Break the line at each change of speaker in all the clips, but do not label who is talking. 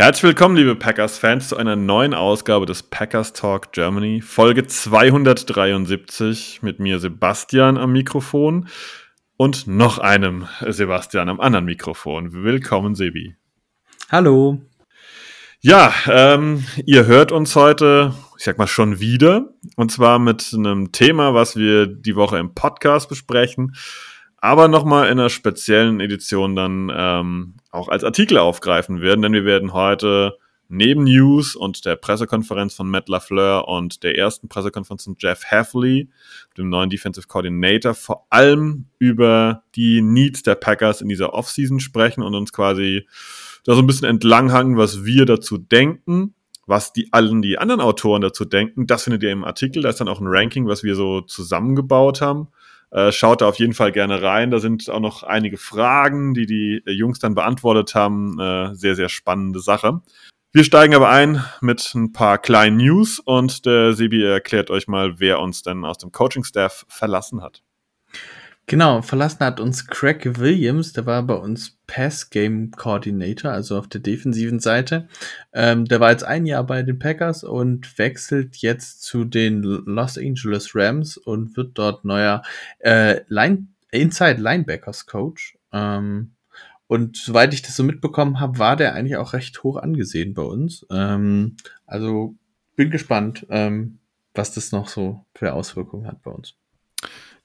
Herzlich willkommen, liebe Packers-Fans, zu einer neuen Ausgabe des Packers Talk Germany, Folge 273 mit mir Sebastian am Mikrofon und noch einem Sebastian am anderen Mikrofon. Willkommen, Sebi.
Hallo.
Ja, ähm, ihr hört uns heute, ich sag mal schon wieder, und zwar mit einem Thema, was wir die Woche im Podcast besprechen, aber nochmal in einer speziellen Edition dann ähm, auch als Artikel aufgreifen werden, denn wir werden heute neben News und der Pressekonferenz von Matt LaFleur und der ersten Pressekonferenz von Jeff Heffley, dem neuen Defensive Coordinator, vor allem über die Needs der Packers in dieser Offseason sprechen und uns quasi da so ein bisschen entlanghangen, was wir dazu denken, was die allen die anderen Autoren dazu denken. Das findet ihr im Artikel. Da ist dann auch ein Ranking, was wir so zusammengebaut haben. Äh, schaut da auf jeden Fall gerne rein. Da sind auch noch einige Fragen, die die Jungs dann beantwortet haben. Äh, sehr, sehr spannende Sache. Wir steigen aber ein mit ein paar kleinen News und der Sebi erklärt euch mal, wer uns denn aus dem Coaching-Staff verlassen hat.
Genau, verlassen hat uns Craig Williams, der war bei uns Pass Game Coordinator, also auf der defensiven Seite. Ähm, der war jetzt ein Jahr bei den Packers und wechselt jetzt zu den Los Angeles Rams und wird dort neuer äh, Line, Inside Linebackers Coach. Ähm, und soweit ich das so mitbekommen habe, war der eigentlich auch recht hoch angesehen bei uns. Ähm, also bin gespannt, ähm, was das noch so für Auswirkungen hat bei uns.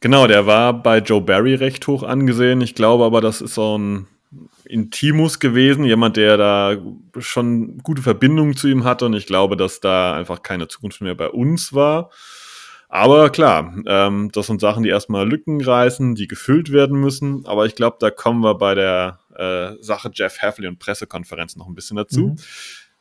Genau, der war bei Joe Barry recht hoch angesehen. Ich glaube aber, das ist so ein Intimus gewesen, jemand, der da schon gute Verbindungen zu ihm hatte und ich glaube, dass da einfach keine Zukunft mehr bei uns war. Aber klar, ähm, das sind Sachen, die erstmal Lücken reißen, die gefüllt werden müssen. Aber ich glaube, da kommen wir bei der äh, Sache Jeff Heffley und Pressekonferenz noch ein bisschen dazu. Mhm.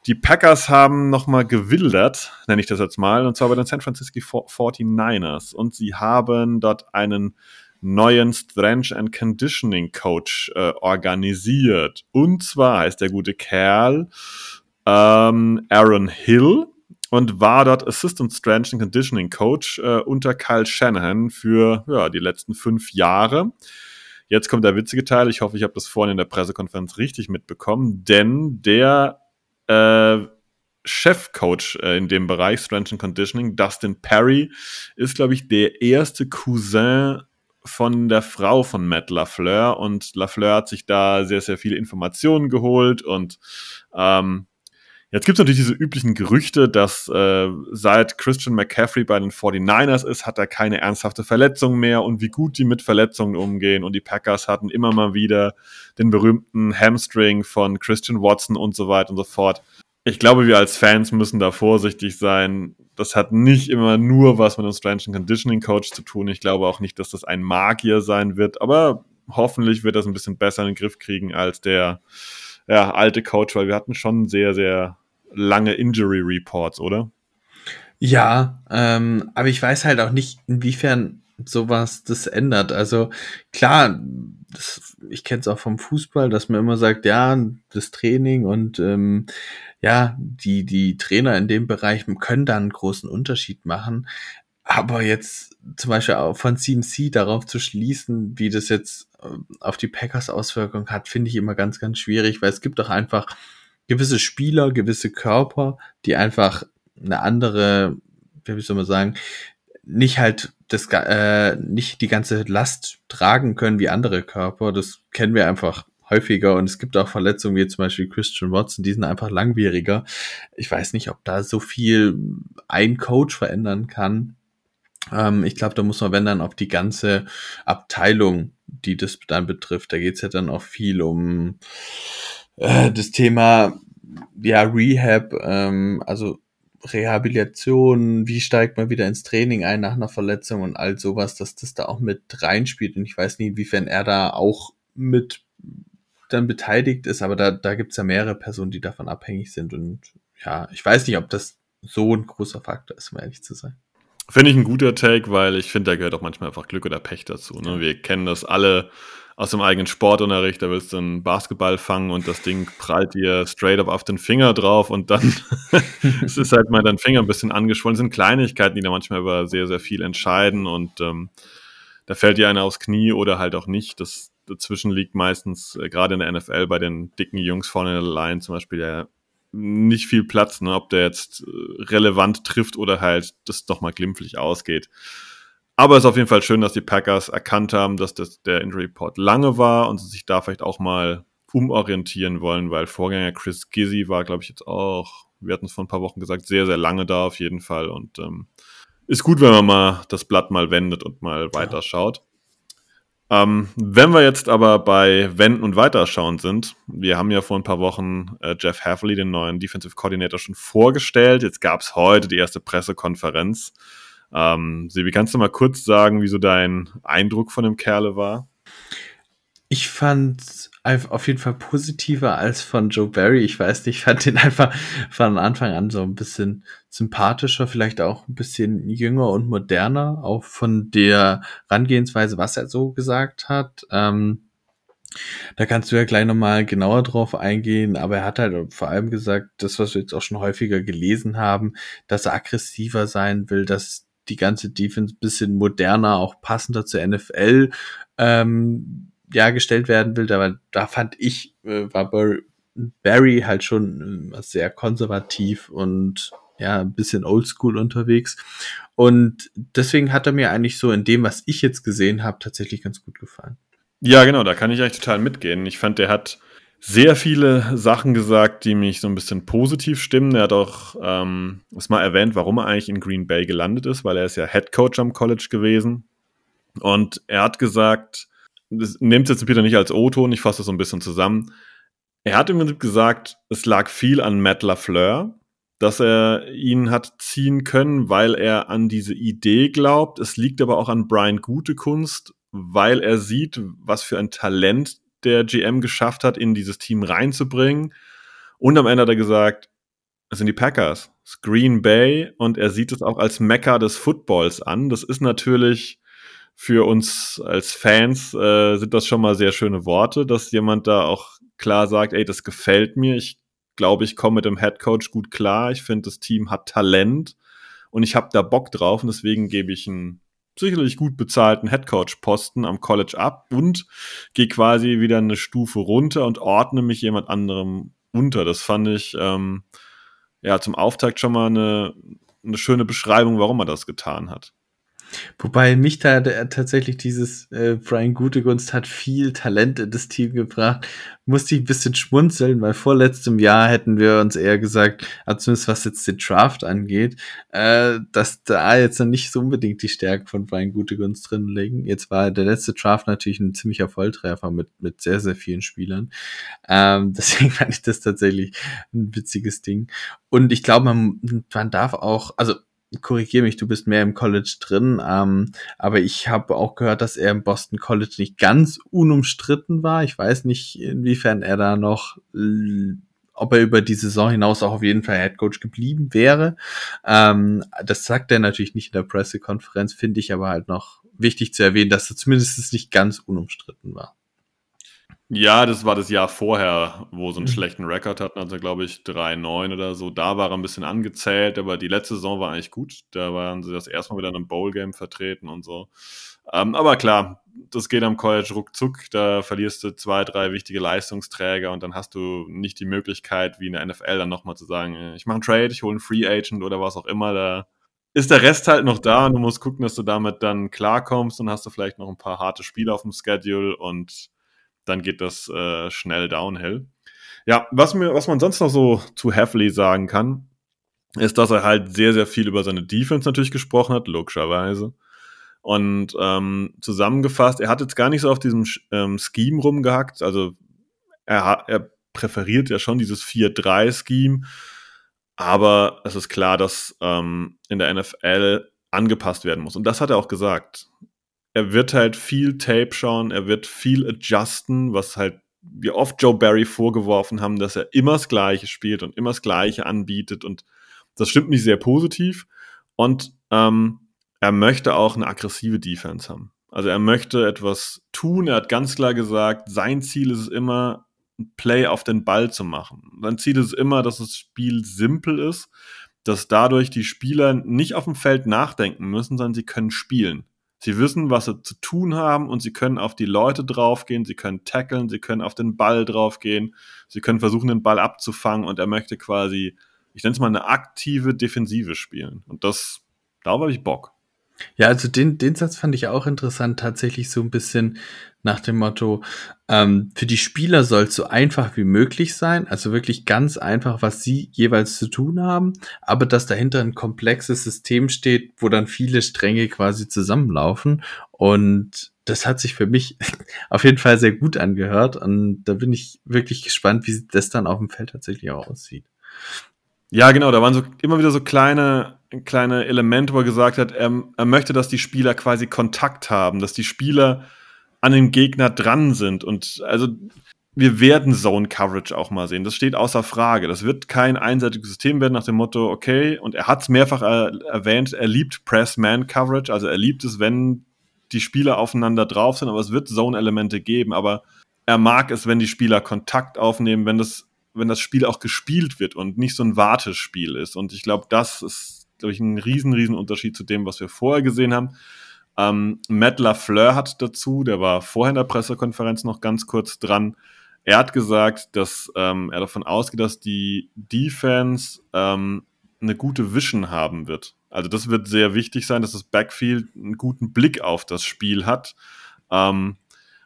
Die Packers haben nochmal gewildert, nenne ich das jetzt mal, und zwar bei den San Francisco 49ers. Und sie haben dort einen neuen Strength and Conditioning Coach äh, organisiert. Und zwar heißt der gute Kerl ähm, Aaron Hill und war dort Assistant Strength and Conditioning Coach äh, unter Kyle Shanahan für ja, die letzten fünf Jahre. Jetzt kommt der witzige Teil. Ich hoffe, ich habe das vorhin in der Pressekonferenz richtig mitbekommen, denn der äh, Chefcoach äh, in dem Bereich Strength and Conditioning, Dustin Perry, ist, glaube ich, der erste Cousin von der Frau von Matt LaFleur. Und LaFleur hat sich da sehr, sehr viele Informationen geholt. Und ähm, Jetzt gibt es natürlich diese üblichen Gerüchte, dass äh, seit Christian McCaffrey bei den 49ers ist, hat er keine ernsthafte Verletzung mehr und wie gut die mit Verletzungen umgehen. Und die Packers hatten immer mal wieder den berühmten Hamstring von Christian Watson und so weiter und so fort. Ich glaube, wir als Fans müssen da vorsichtig sein. Das hat nicht immer nur was mit einem and Conditioning Coach zu tun. Ich glaube auch nicht, dass das ein Magier sein wird, aber hoffentlich wird das ein bisschen besser in den Griff kriegen als der ja, alte Coach, weil wir hatten schon sehr, sehr lange Injury Reports, oder?
Ja, ähm, aber ich weiß halt auch nicht, inwiefern sowas das ändert. Also klar, das, ich kenne es auch vom Fußball, dass man immer sagt, ja, das Training und ähm, ja, die, die Trainer in dem Bereich können da einen großen Unterschied machen. Aber jetzt zum Beispiel auch von CMC darauf zu schließen, wie das jetzt äh, auf die Packers Auswirkungen hat, finde ich immer ganz, ganz schwierig, weil es gibt doch einfach gewisse Spieler, gewisse Körper, die einfach eine andere, wie soll man sagen, nicht halt das äh, nicht die ganze Last tragen können wie andere Körper. Das kennen wir einfach häufiger und es gibt auch Verletzungen wie zum Beispiel Christian Watson, die sind einfach langwieriger. Ich weiß nicht, ob da so viel ein Coach verändern kann. Ähm, ich glaube, da muss man, wenn dann, auf die ganze Abteilung, die das dann betrifft. Da geht's ja dann auch viel um äh, das Thema ja Rehab, ähm, also Rehabilitation, wie steigt man wieder ins Training ein nach einer Verletzung und all sowas, dass das da auch mit reinspielt. Und ich weiß nicht, inwiefern er da auch mit dann beteiligt ist, aber da, da gibt's ja mehrere Personen, die davon abhängig sind. Und ja, ich weiß nicht, ob das so ein großer Faktor ist, um ehrlich zu sein.
Finde ich ein guter Take, weil ich finde, da gehört auch manchmal einfach Glück oder Pech dazu. Ne? Wir kennen das alle aus dem eigenen Sportunterricht, da willst du einen Basketball fangen und das Ding prallt dir straight up auf den Finger drauf und dann es ist halt mal dein Finger ein bisschen angeschwollen. Das sind Kleinigkeiten, die da manchmal über sehr, sehr viel entscheiden und ähm, da fällt dir einer aufs Knie oder halt auch nicht. Das dazwischen liegt meistens, äh, gerade in der NFL, bei den dicken Jungs vorne in der Line zum Beispiel, ja nicht viel Platz, ne? ob der jetzt äh, relevant trifft oder halt das doch mal glimpflich ausgeht. Aber es ist auf jeden Fall schön, dass die Packers erkannt haben, dass das, der Injury Report lange war und sie sich da vielleicht auch mal umorientieren wollen, weil Vorgänger Chris Gizzy war, glaube ich, jetzt auch, wir hatten es vor ein paar Wochen gesagt, sehr, sehr lange da auf jeden Fall. Und ähm, ist gut, wenn man mal das Blatt mal wendet und mal weiterschaut. Ähm, wenn wir jetzt aber bei Wenden und Weiterschauen sind, wir haben ja vor ein paar Wochen äh, Jeff Hafley, den neuen Defensive Coordinator, schon vorgestellt. Jetzt gab es heute die erste Pressekonferenz. Ähm, Sebi, kannst du mal kurz sagen, wie so dein Eindruck von dem Kerle war?
Ich fand auf jeden Fall positiver als von Joe Barry. Ich weiß nicht, ich fand den einfach von Anfang an so ein bisschen sympathischer, vielleicht auch ein bisschen jünger und moderner, auch von der Rangehensweise, was er so gesagt hat. Ähm, da kannst du ja gleich nochmal genauer drauf eingehen, aber er hat halt vor allem gesagt, das, was wir jetzt auch schon häufiger gelesen haben, dass er aggressiver sein will, dass die ganze Defense bisschen moderner, auch passender zur NFL ähm, ja, gestellt werden will. Aber da fand ich, äh, war Barry halt schon äh, sehr konservativ und ja, ein bisschen oldschool unterwegs. Und deswegen hat er mir eigentlich so in dem, was ich jetzt gesehen habe, tatsächlich ganz gut gefallen.
Ja, genau, da kann ich eigentlich total mitgehen. Ich fand, der hat sehr viele Sachen gesagt, die mich so ein bisschen positiv stimmen. Er hat auch ähm, es mal erwähnt, warum er eigentlich in Green Bay gelandet ist, weil er ist ja Head Coach am College gewesen. Und er hat gesagt, das nimmt jetzt Peter nicht als O-Ton, ich fasse das so ein bisschen zusammen. Er hat im Prinzip gesagt, es lag viel an Matt LaFleur, dass er ihn hat ziehen können, weil er an diese Idee glaubt. Es liegt aber auch an Brian Gutekunst, weil er sieht, was für ein Talent der GM geschafft hat, in dieses Team reinzubringen. Und am Ende hat er gesagt, es sind die Packers, es Green Bay und er sieht es auch als Mekka des Footballs an. Das ist natürlich für uns als Fans äh, sind das schon mal sehr schöne Worte, dass jemand da auch klar sagt, ey, das gefällt mir. Ich glaube, ich komme mit dem Head Coach gut klar. Ich finde, das Team hat Talent und ich habe da Bock drauf und deswegen gebe ich ein sicherlich gut bezahlten Headcoach-Posten am College ab und gehe quasi wieder eine Stufe runter und ordne mich jemand anderem unter. Das fand ich ähm, ja zum Auftakt schon mal eine, eine schöne Beschreibung, warum er das getan hat.
Wobei mich da tatsächlich dieses äh, Brian Gutegunst hat viel Talent in das Team gebracht. Musste ich ein bisschen schmunzeln, weil vorletztem Jahr hätten wir uns eher gesagt, also zumindest was jetzt den Draft angeht, äh, dass da jetzt noch nicht so unbedingt die Stärken von Brian Gutegunst drin liegen. Jetzt war der letzte Draft natürlich ein ziemlicher Volltreffer mit, mit sehr, sehr vielen Spielern. Ähm, deswegen fand ich das tatsächlich ein witziges Ding. Und ich glaube, man, man darf auch, also korrigiere mich, du bist mehr im College drin, ähm, aber ich habe auch gehört, dass er im Boston College nicht ganz unumstritten war. Ich weiß nicht, inwiefern er da noch, ob er über die Saison hinaus auch auf jeden Fall Head Coach geblieben wäre. Ähm, das sagt er natürlich nicht in der Pressekonferenz, finde ich aber halt noch wichtig zu erwähnen, dass er zumindest nicht ganz unumstritten war.
Ja, das war das Jahr vorher, wo sie einen mhm. schlechten Rekord hatten, also glaube ich 3-9 oder so. Da war er ein bisschen angezählt, aber die letzte Saison war eigentlich gut. Da waren sie das erste Mal wieder in einem Bowl-Game vertreten und so. Ähm, aber klar, das geht am College ruckzuck. Da verlierst du zwei, drei wichtige Leistungsträger und dann hast du nicht die Möglichkeit, wie in der NFL dann nochmal zu sagen, äh, ich mache einen Trade, ich hole einen Free Agent oder was auch immer. Da ist der Rest halt noch da und du musst gucken, dass du damit dann klarkommst und hast du vielleicht noch ein paar harte Spiele auf dem Schedule und dann geht das äh, schnell downhill. Ja, was, mir, was man sonst noch so zu Heffley sagen kann, ist, dass er halt sehr, sehr viel über seine Defense natürlich gesprochen hat, logischerweise. Und ähm, zusammengefasst, er hat jetzt gar nicht so auf diesem ähm, Scheme rumgehackt. Also er, er präferiert ja schon dieses 4-3-Scheme. Aber es ist klar, dass ähm, in der NFL angepasst werden muss. Und das hat er auch gesagt er wird halt viel Tape schauen, er wird viel adjusten, was halt wir oft Joe Barry vorgeworfen haben, dass er immer das Gleiche spielt und immer das Gleiche anbietet und Das stimmt nicht sehr positiv. Und ähm, er möchte auch eine aggressive Defense haben. Also er möchte etwas tun. Er hat ganz klar gesagt, sein Ziel ist es immer, ein Play auf den Ball zu machen. Sein Ziel ist immer, dass das Spiel simpel ist, dass dadurch die Spieler nicht auf dem Feld nachdenken müssen, sondern sie können spielen. Sie wissen, was sie zu tun haben und sie können auf die Leute draufgehen, sie können tackeln, sie können auf den Ball draufgehen, sie können versuchen, den Ball abzufangen und er möchte quasi, ich nenne es mal eine aktive Defensive spielen. Und das, darauf habe ich Bock.
Ja, also den, den Satz fand ich auch interessant, tatsächlich so ein bisschen nach dem Motto, ähm, für die Spieler soll es so einfach wie möglich sein, also wirklich ganz einfach, was sie jeweils zu tun haben, aber dass dahinter ein komplexes System steht, wo dann viele Stränge quasi zusammenlaufen und das hat sich für mich auf jeden Fall sehr gut angehört und da bin ich wirklich gespannt, wie das dann auf dem Feld tatsächlich auch aussieht.
Ja, genau, da waren so immer wieder so kleine kleine Elemente, wo er gesagt hat, er, er möchte, dass die Spieler quasi Kontakt haben, dass die Spieler an dem Gegner dran sind. Und also wir werden Zone Coverage auch mal sehen. Das steht außer Frage. Das wird kein einseitiges System werden nach dem Motto, okay, und er hat es mehrfach er erwähnt, er liebt Press-Man-Coverage, also er liebt es, wenn die Spieler aufeinander drauf sind, aber es wird Zone-Elemente geben, aber er mag es, wenn die Spieler Kontakt aufnehmen, wenn das, wenn das Spiel auch gespielt wird und nicht so ein Wartespiel ist. Und ich glaube, das ist, glaube ich, ein riesen, riesen Unterschied zu dem, was wir vorher gesehen haben. Ähm, Matt LaFleur hat dazu, der war vorher in der Pressekonferenz noch ganz kurz dran, er hat gesagt, dass ähm, er davon ausgeht, dass die Defense ähm, eine gute Vision haben wird. Also das wird sehr wichtig sein, dass das Backfield einen guten Blick auf das Spiel hat. Ähm,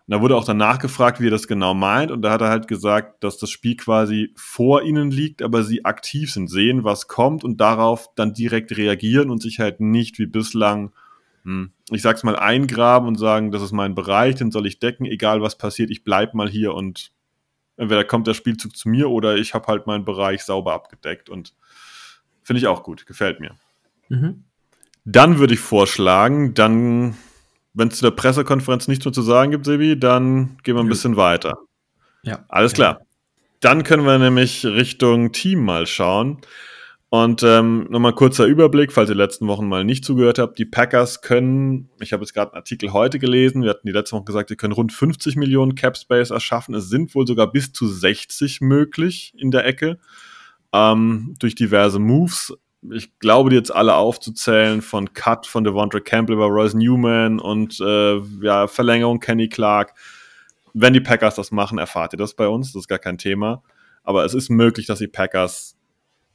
und da wurde auch danach gefragt, wie er das genau meint. Und da hat er halt gesagt, dass das Spiel quasi vor ihnen liegt, aber sie aktiv sind, sehen, was kommt und darauf dann direkt reagieren und sich halt nicht wie bislang hm, ich sag's mal, eingraben und sagen, das ist mein Bereich, den soll ich decken, egal was passiert, ich bleib mal hier und entweder kommt der Spielzug zu mir oder ich habe halt meinen Bereich sauber abgedeckt und finde ich auch gut, gefällt mir. Mhm. Dann würde ich vorschlagen, dann, wenn es zu der Pressekonferenz nichts mehr zu sagen gibt, Sebi, dann gehen wir ein bisschen weiter. Ja. Alles klar. Dann können wir nämlich Richtung Team mal schauen. Und ähm, nochmal kurzer Überblick, falls ihr letzten Wochen mal nicht zugehört habt. Die Packers können, ich habe jetzt gerade einen Artikel heute gelesen, wir hatten die letzte Woche gesagt, sie können rund 50 Millionen Cap Space erschaffen. Es sind wohl sogar bis zu 60 möglich in der Ecke ähm, durch diverse Moves. Ich glaube, die jetzt alle aufzuzählen, von Cut von Devontre Campbell über Royce Newman und äh, ja, Verlängerung Kenny Clark. Wenn die Packers das machen, erfahrt ihr das bei uns, das ist gar kein Thema. Aber es ist möglich, dass die Packers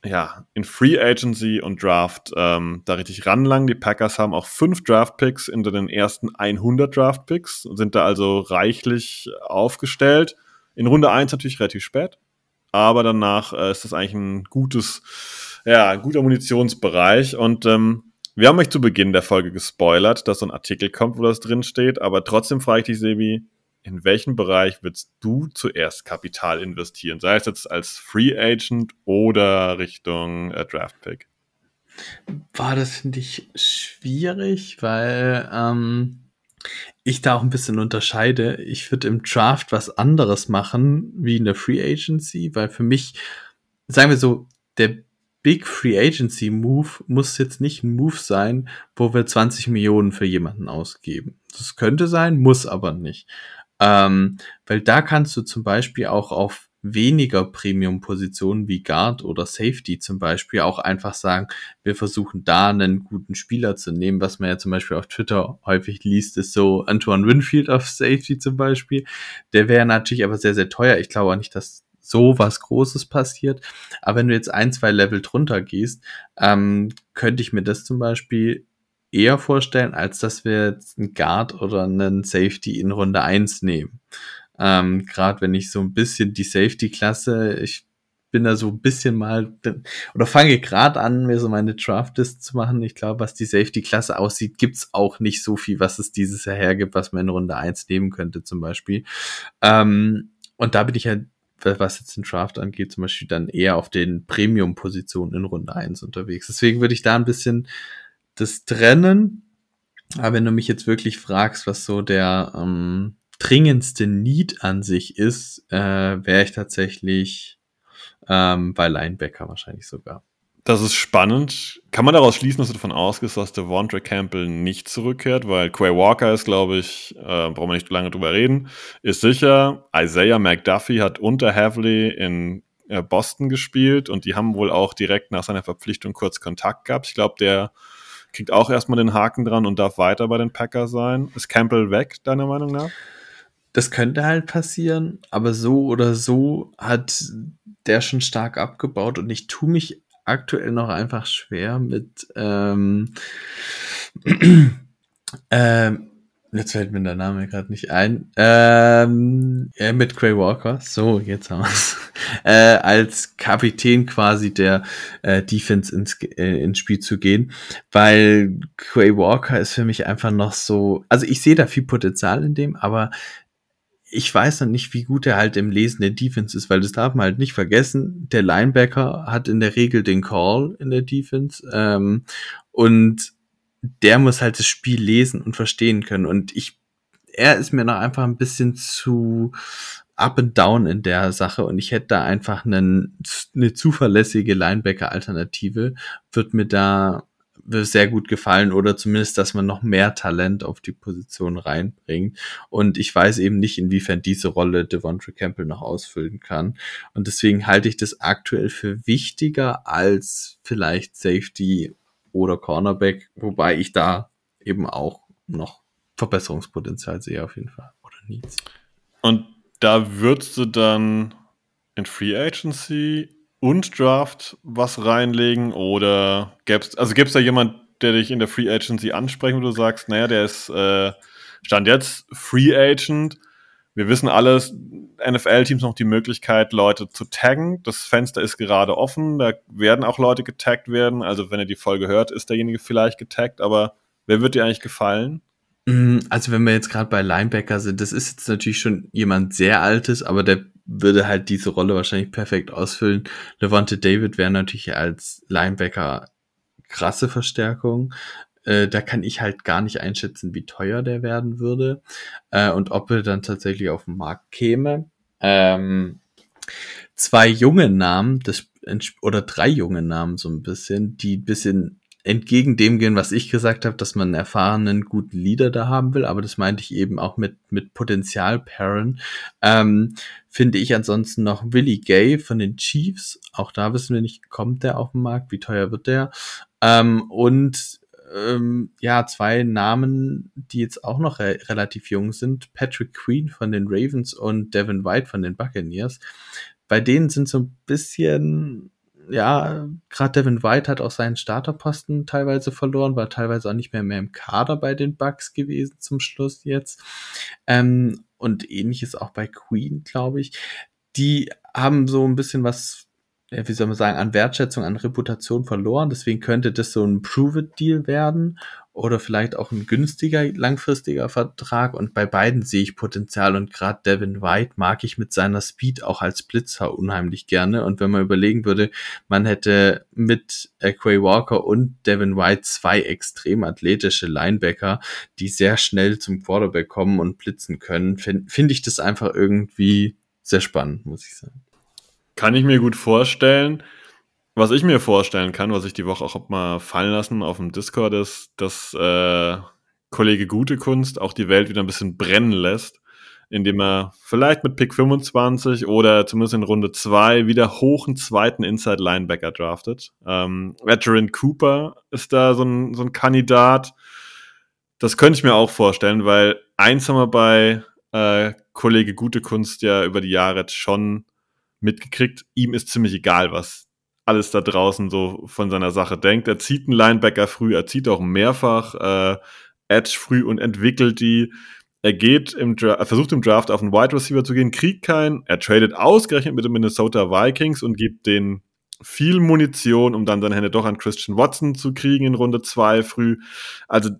ja, in Free Agency und Draft ähm, da richtig ranlangen. Die Packers haben auch fünf Draft Picks in den ersten 100 Draft Picks, sind da also reichlich aufgestellt. In Runde 1 natürlich relativ spät, aber danach äh, ist das eigentlich ein gutes, ja, guter Munitionsbereich und ähm, wir haben euch zu Beginn der Folge gespoilert, dass so ein Artikel kommt, wo das drin steht, aber trotzdem frage ich dich, Sebi, in welchen Bereich würdest du zuerst Kapital investieren? Sei es jetzt als Free Agent oder Richtung äh, Draft Pick?
War das finde ich schwierig, weil ähm, ich da auch ein bisschen unterscheide. Ich würde im Draft was anderes machen wie in der Free Agency, weil für mich, sagen wir so, der Big Free Agency Move muss jetzt nicht ein Move sein, wo wir 20 Millionen für jemanden ausgeben. Das könnte sein, muss aber nicht. Ähm, weil da kannst du zum Beispiel auch auf weniger Premium-Positionen wie Guard oder Safety zum Beispiel auch einfach sagen, wir versuchen da einen guten Spieler zu nehmen, was man ja zum Beispiel auf Twitter häufig liest, ist so Antoine Winfield auf Safety zum Beispiel. Der wäre natürlich aber sehr, sehr teuer. Ich glaube auch nicht, dass so was Großes passiert. Aber wenn du jetzt ein, zwei Level drunter gehst, ähm, könnte ich mir das zum Beispiel eher vorstellen, als dass wir jetzt einen Guard oder einen Safety in Runde 1 nehmen. Ähm, Gerade wenn ich so ein bisschen die Safety-Klasse, ich bin da so ein bisschen mal oder fange gerade an, mir so meine Draft-List zu machen. Ich glaube, was die Safety-Klasse aussieht, gibt's auch nicht so viel, was es dieses Jahr hergibt, was man in Runde 1 nehmen könnte, zum Beispiel. Ähm, und da bin ich halt, was jetzt den Draft angeht, zum Beispiel dann eher auf den Premium-Positionen in Runde 1 unterwegs. Deswegen würde ich da ein bisschen das Trennen. Aber wenn du mich jetzt wirklich fragst, was so der ähm, dringendste Need an sich ist, äh, wäre ich tatsächlich ähm, bei Linebacker wahrscheinlich sogar.
Das ist spannend. Kann man daraus schließen, dass du davon ausgehst, dass Devontre Campbell nicht zurückkehrt? Weil Quay Walker ist, glaube ich, äh, brauchen wir nicht lange drüber reden, ist sicher. Isaiah McDuffie hat unter Havley in äh, Boston gespielt und die haben wohl auch direkt nach seiner Verpflichtung kurz Kontakt gehabt. Ich glaube, der kriegt auch erstmal den Haken dran und darf weiter bei den Packers sein. Ist Campbell weg, deiner Meinung nach?
Das könnte halt passieren, aber so oder so hat der schon stark abgebaut und ich tue mich aktuell noch einfach schwer mit ähm, ähm, jetzt fällt mir der Name gerade nicht ein. Ähm, ja, mit Gray Walker, so, jetzt haben wir's. Äh, als Kapitän quasi der äh, Defense ins, äh, ins Spiel zu gehen, weil Gray Walker ist für mich einfach noch so, also ich sehe da viel Potenzial in dem, aber ich weiß noch nicht, wie gut er halt im Lesen der Defense ist, weil das darf man halt nicht vergessen. Der Linebacker hat in der Regel den Call in der Defense ähm, und der muss halt das Spiel lesen und verstehen können. Und ich, er ist mir noch einfach ein bisschen zu up and down in der Sache und ich hätte da einfach einen, eine zuverlässige Linebacker-Alternative, wird mir da sehr gut gefallen oder zumindest, dass man noch mehr Talent auf die Position reinbringt. Und ich weiß eben nicht, inwiefern diese Rolle Devontre Campbell noch ausfüllen kann. Und deswegen halte ich das aktuell für wichtiger als vielleicht Safety oder Cornerback, wobei ich da eben auch noch Verbesserungspotenzial sehe auf jeden Fall. Oder Needs.
Und da würdest du dann in Free Agency und Draft was reinlegen oder gäb's, also gibt's da jemand, der dich in der Free Agency ansprechen, wo du sagst, naja, der ist äh, Stand jetzt Free Agent. Wir wissen alles, NFL-Teams noch die Möglichkeit, Leute zu taggen. Das Fenster ist gerade offen, da werden auch Leute getaggt werden. Also wenn ihr die Folge hört, ist derjenige vielleicht getaggt, aber wer wird dir eigentlich gefallen?
Mm, also wenn wir jetzt gerade bei Linebacker sind, das ist jetzt natürlich schon jemand sehr altes, aber der würde halt diese Rolle wahrscheinlich perfekt ausfüllen. Levante David wäre natürlich als Linebacker krasse Verstärkung. Äh, da kann ich halt gar nicht einschätzen, wie teuer der werden würde äh, und ob er dann tatsächlich auf den Markt käme. Ähm, zwei junge Namen, das, oder drei junge Namen so ein bisschen, die bisschen entgegen dem gehen, was ich gesagt habe, dass man einen erfahrenen, guten Leader da haben will, aber das meinte ich eben auch mit, mit Potenzial-Paren. Ähm, finde ich ansonsten noch Willie Gay von den Chiefs. Auch da wissen wir nicht, kommt der auf den Markt, wie teuer wird der? Ähm, und ähm, ja, zwei Namen, die jetzt auch noch re relativ jung sind. Patrick Queen von den Ravens und Devin White von den Buccaneers. Bei denen sind so ein bisschen ja, gerade Devin White hat auch seinen Starterposten teilweise verloren, war teilweise auch nicht mehr mehr im Kader bei den Bucks gewesen zum Schluss jetzt. Ähm, und ähnliches auch bei Queen, glaube ich. Die haben so ein bisschen was wie soll man sagen, an Wertschätzung, an Reputation verloren. Deswegen könnte das so ein Prove-It-Deal werden oder vielleicht auch ein günstiger, langfristiger Vertrag. Und bei beiden sehe ich Potenzial. Und gerade Devin White mag ich mit seiner Speed auch als Blitzer unheimlich gerne. Und wenn man überlegen würde, man hätte mit Quay Walker und Devin White zwei extrem athletische Linebacker, die sehr schnell zum Quarterback kommen und blitzen können, finde find ich das einfach irgendwie sehr spannend, muss ich sagen.
Kann ich mir gut vorstellen. Was ich mir vorstellen kann, was ich die Woche auch mal fallen lassen auf dem Discord ist, dass äh, Kollege Gute Kunst auch die Welt wieder ein bisschen brennen lässt, indem er vielleicht mit Pick 25 oder zumindest in Runde 2 wieder hoch einen zweiten Inside Linebacker draftet. Ähm, Veteran Cooper ist da so ein, so ein Kandidat. Das könnte ich mir auch vorstellen, weil eins haben wir bei äh, Kollege Gute Kunst ja über die Jahre jetzt schon mitgekriegt, ihm ist ziemlich egal, was alles da draußen so von seiner Sache denkt. Er zieht einen Linebacker früh, er zieht auch mehrfach äh, Edge früh und entwickelt die. Er geht im Dra er versucht im Draft auf einen Wide Receiver zu gehen, kriegt keinen. Er tradet ausgerechnet mit den Minnesota Vikings und gibt den viel Munition, um dann seine Hände doch an Christian Watson zu kriegen in Runde 2 früh. Also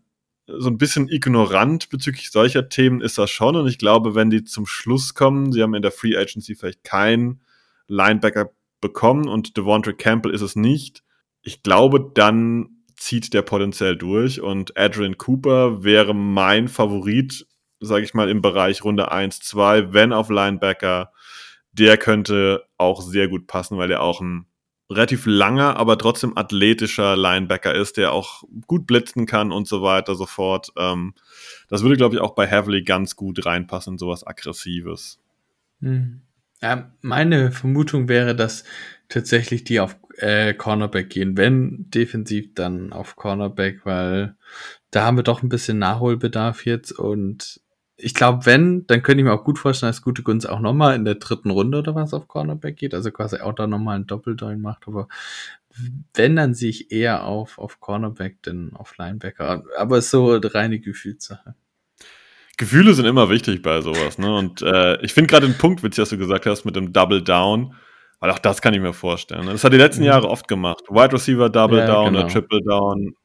so ein bisschen ignorant bezüglich solcher Themen ist das schon. Und ich glaube, wenn die zum Schluss kommen, sie haben in der Free Agency vielleicht keinen Linebacker bekommen und Devontre Campbell ist es nicht. Ich glaube, dann zieht der potenziell durch und Adrian Cooper wäre mein Favorit, sage ich mal, im Bereich Runde 1, 2, wenn auf Linebacker. Der könnte auch sehr gut passen, weil er auch ein relativ langer, aber trotzdem athletischer Linebacker ist, der auch gut blitzen kann und so weiter sofort. Ähm, das würde, glaube ich, auch bei Heavily ganz gut reinpassen, sowas Aggressives.
Hm. Ja, meine Vermutung wäre, dass tatsächlich die auf äh, Cornerback gehen. Wenn defensiv, dann auf Cornerback, weil da haben wir doch ein bisschen Nachholbedarf jetzt und ich glaube, wenn, dann könnte ich mir auch gut vorstellen, dass Gute Gunst auch nochmal in der dritten Runde oder was auf Cornerback geht, also quasi auch da nochmal ein Doppeldoing macht, aber wenn, dann sehe ich eher auf, auf Cornerback, denn auf Linebacker. Aber so eine reine Gefühlssache.
Gefühle sind immer wichtig bei sowas, ne? Und äh, ich finde gerade den Punkt witzig, was du gesagt hast mit dem Double Down, weil auch das kann ich mir vorstellen. Ne? Das hat die letzten mhm. Jahre oft gemacht. Wide Receiver Double ja, Down genau. oder Triple Down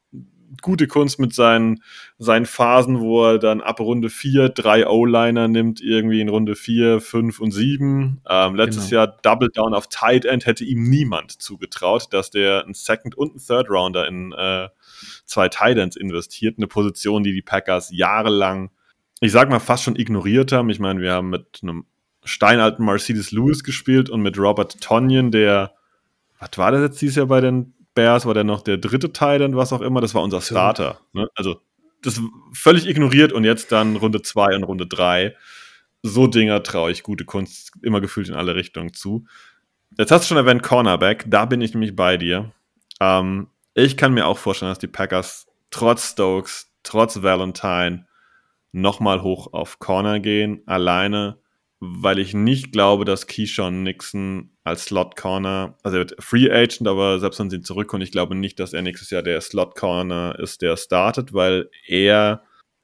gute Kunst mit seinen, seinen Phasen, wo er dann ab Runde 4 drei O-Liner nimmt, irgendwie in Runde 4, 5 und 7. Ähm, letztes genau. Jahr Double Down auf Tight End hätte ihm niemand zugetraut, dass der einen Second und einen Third Rounder in äh, zwei Tight Ends investiert. Eine Position, die die Packers jahrelang, ich sag mal, fast schon ignoriert haben. Ich meine, wir haben mit einem steinalten Mercedes Lewis gespielt und mit Robert Tonyan, der, was war das jetzt dieses Jahr bei den Bears war der noch der dritte Teil, was auch immer. Das war unser Starter. Ne? Also das völlig ignoriert und jetzt dann Runde 2 und Runde 3. So Dinger traue ich gute Kunst immer gefühlt in alle Richtungen zu. Jetzt hast du schon erwähnt Cornerback, da bin ich nämlich bei dir. Ähm, ich kann mir auch vorstellen, dass die Packers trotz Stokes, trotz Valentine nochmal hoch auf Corner gehen, alleine weil ich nicht glaube, dass Keyshawn Nixon als Slot Corner, also er wird Free Agent, aber selbst wenn sie zurückkommt, ich glaube nicht, dass er nächstes Jahr der Slot Corner ist, der startet, weil er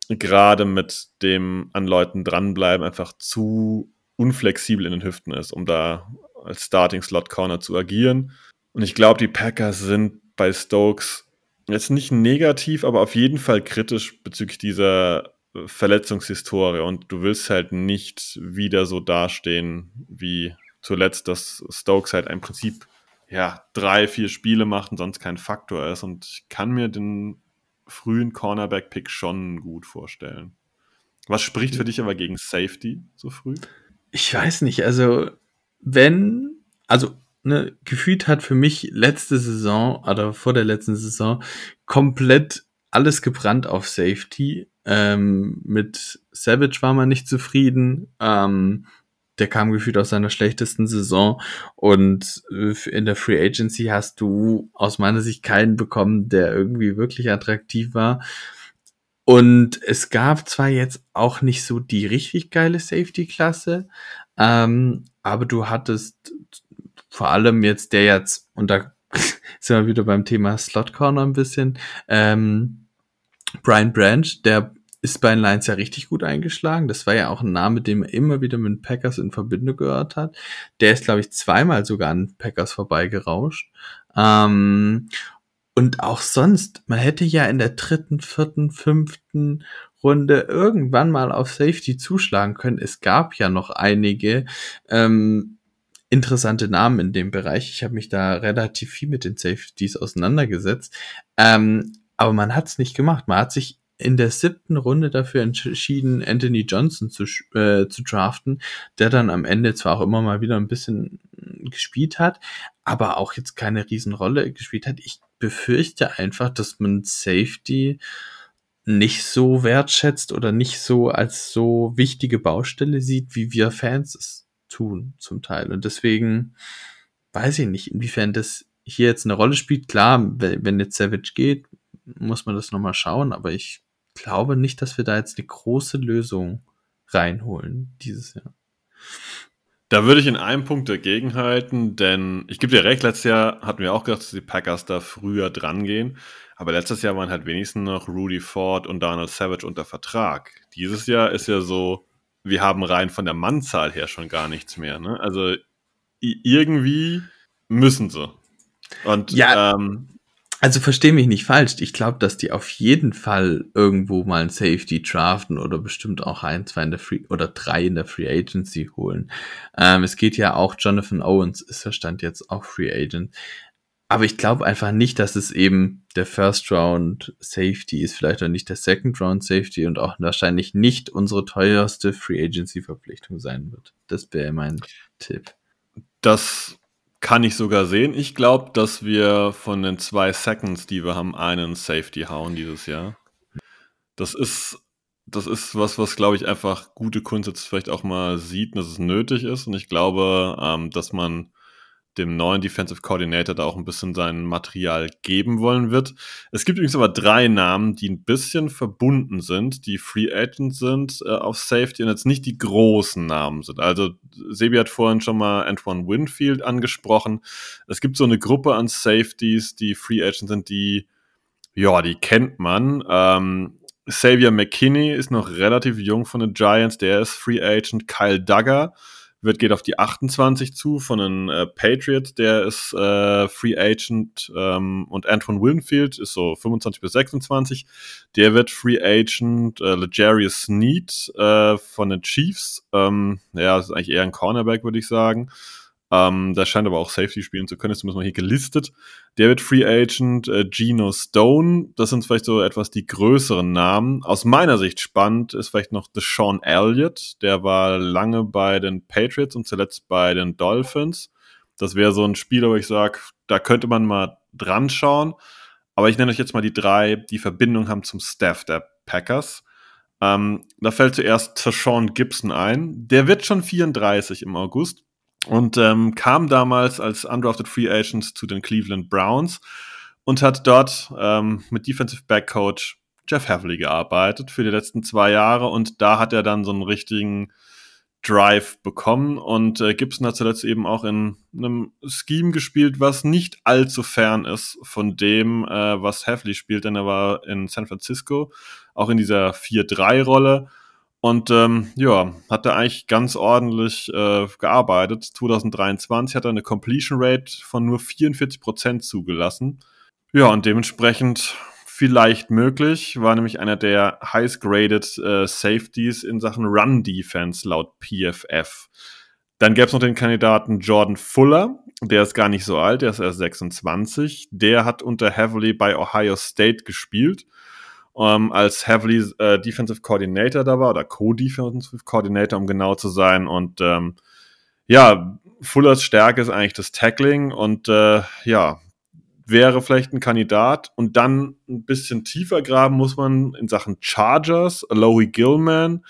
gerade mit dem an Leuten dranbleiben einfach zu unflexibel in den Hüften ist, um da als Starting Slot Corner zu agieren. Und ich glaube, die Packers sind bei Stokes jetzt nicht negativ, aber auf jeden Fall kritisch bezüglich dieser Verletzungshistorie und du willst halt nicht wieder so dastehen wie zuletzt, dass Stokes halt im Prinzip ja drei, vier Spiele macht und sonst kein Faktor ist und ich kann mir den frühen Cornerback-Pick schon gut vorstellen. Was spricht für dich aber gegen Safety so früh?
Ich weiß nicht, also wenn, also ne, gefühlt hat für mich letzte Saison oder vor der letzten Saison komplett alles gebrannt auf Safety. Ähm, mit Savage war man nicht zufrieden. Ähm, der kam gefühlt aus seiner schlechtesten Saison und äh, in der Free Agency hast du aus meiner Sicht keinen bekommen, der irgendwie wirklich attraktiv war. Und es gab zwar jetzt auch nicht so die richtig geile Safety-Klasse, ähm, aber du hattest vor allem jetzt der jetzt, und da sind wir wieder beim Thema Slot Corner ein bisschen, ähm, Brian Branch, der ist bei den Lions ja richtig gut eingeschlagen. Das war ja auch ein Name, den man immer wieder mit Packers in Verbindung gehört hat. Der ist, glaube ich, zweimal sogar an Packers vorbeigerauscht. Ähm, und auch sonst, man hätte ja in der dritten, vierten, fünften Runde irgendwann mal auf Safety zuschlagen können. Es gab ja noch einige ähm, interessante Namen in dem Bereich. Ich habe mich da relativ viel mit den Safeties auseinandergesetzt. Ähm, aber man hat es nicht gemacht. Man hat sich in der siebten Runde dafür entschieden, Anthony Johnson zu, äh, zu draften, der dann am Ende zwar auch immer mal wieder ein bisschen gespielt hat, aber auch jetzt keine Riesenrolle gespielt hat. Ich befürchte einfach, dass man Safety nicht so wertschätzt oder nicht so als so wichtige Baustelle sieht, wie wir Fans es tun zum Teil. Und deswegen weiß ich nicht, inwiefern das hier jetzt eine Rolle spielt. Klar, wenn jetzt Savage geht, muss man das nochmal schauen, aber ich glaube nicht, dass wir da jetzt eine große Lösung reinholen dieses Jahr.
Da würde ich in einem Punkt dagegenhalten, denn ich gebe dir recht, letztes Jahr hatten wir auch gedacht, dass die Packers da früher dran gehen. Aber letztes Jahr waren halt wenigstens noch Rudy Ford und Donald Savage unter Vertrag. Dieses Jahr ist ja so, wir haben rein von der Mannzahl her schon gar nichts mehr. Ne? Also irgendwie müssen sie. Und
ja, ähm, also verstehe mich nicht falsch. Ich glaube, dass die auf jeden Fall irgendwo mal ein Safety draften oder bestimmt auch ein, zwei in der Free oder drei in der Free Agency holen. Ähm, es geht ja auch, Jonathan Owens ist ja Stand jetzt auch Free Agent. Aber ich glaube einfach nicht, dass es eben der First Round Safety ist, vielleicht auch nicht der Second Round Safety und auch wahrscheinlich nicht unsere teuerste Free Agency Verpflichtung sein wird. Das wäre mein Tipp.
Das kann ich sogar sehen. Ich glaube, dass wir von den zwei Seconds, die wir haben, einen Safety hauen dieses Jahr. Das ist, das ist was, was glaube ich einfach gute Kunst jetzt vielleicht auch mal sieht, dass es nötig ist. Und ich glaube, ähm, dass man dem neuen Defensive Coordinator da auch ein bisschen sein Material geben wollen wird. Es gibt übrigens aber drei Namen, die ein bisschen verbunden sind, die Free Agent sind äh, auf Safety und jetzt nicht die großen Namen sind. Also Sebi hat vorhin schon mal Antoine Winfield angesprochen. Es gibt so eine Gruppe an Safeties, die Free Agent sind, die, ja, die kennt man. Ähm, Xavier McKinney ist noch relativ jung von den Giants, der ist Free Agent. Kyle Duggar wird geht auf die 28 zu von den äh, Patriots, der ist äh, Free Agent ähm, und Antoine Winfield ist so 25 bis 26, der wird Free Agent, äh, Legarius Sneed äh, von den Chiefs, ähm, ja, ist eigentlich eher ein Cornerback, würde ich sagen. Ähm, der scheint aber auch Safety spielen zu können, ist zumindest mal hier gelistet. Wird Free Agent, äh, Geno Stone, das sind vielleicht so etwas die größeren Namen. Aus meiner Sicht spannend ist vielleicht noch Deshaun Elliott, der war lange bei den Patriots und zuletzt bei den Dolphins. Das wäre so ein Spieler, wo ich sage, da könnte man mal dran schauen. Aber ich nenne euch jetzt mal die drei, die Verbindung haben zum Staff der Packers. Ähm, da fällt zuerst Tashawn Gibson ein. Der wird schon 34 im August und ähm, kam damals als undrafted Free Agent zu den Cleveland Browns und hat dort ähm, mit Defensive Back Coach Jeff Havley gearbeitet für die letzten zwei Jahre und da hat er dann so einen richtigen Drive bekommen und äh, Gibson hat zuletzt eben auch in einem Scheme gespielt, was nicht allzu fern ist von dem, äh, was Havley spielt, denn er war in San Francisco auch in dieser 4-3-Rolle und ähm, ja, hat er eigentlich ganz ordentlich äh, gearbeitet. 2023 hat er eine Completion Rate von nur 44% zugelassen. Ja, und dementsprechend vielleicht möglich, war nämlich einer der highest graded äh, Safeties in Sachen Run Defense laut PFF. Dann gäbe es noch den Kandidaten Jordan Fuller, der ist gar nicht so alt, der ist erst 26. Der hat unter Heavily bei Ohio State gespielt ähm, als Heavily äh, Defensive Coordinator da war oder Co-Defensive Coordinator, um genau zu sein. Und ähm, ja, Fullers Stärke ist eigentlich das Tackling und äh, ja, wäre vielleicht ein Kandidat und dann ein bisschen tiefer graben muss man in Sachen Chargers, Alohi Gilman.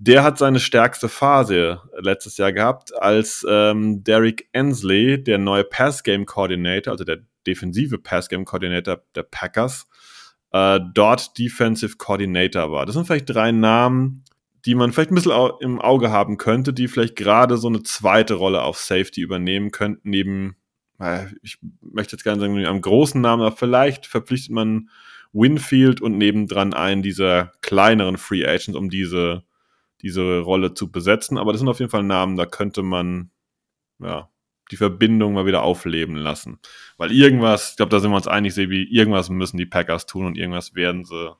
Der hat seine stärkste Phase letztes Jahr gehabt, als ähm, Derek Ensley, der neue Pass Game Coordinator, also der defensive Pass Game Coordinator der Packers, äh, dort Defensive Coordinator war. Das sind vielleicht drei Namen, die man vielleicht ein bisschen im Auge haben könnte, die vielleicht gerade so eine zweite Rolle auf Safety übernehmen könnten, neben, äh, ich möchte jetzt gerne sagen, einem großen Namen, aber vielleicht verpflichtet man Winfield und nebendran einen dieser kleineren Free Agents, um diese, diese Rolle zu besetzen. Aber das sind auf jeden Fall Namen, da könnte man ja, die Verbindung mal wieder aufleben lassen. Weil irgendwas, ich glaube, da sind wir uns einig, Sebi, irgendwas müssen die Packers tun und irgendwas werden sie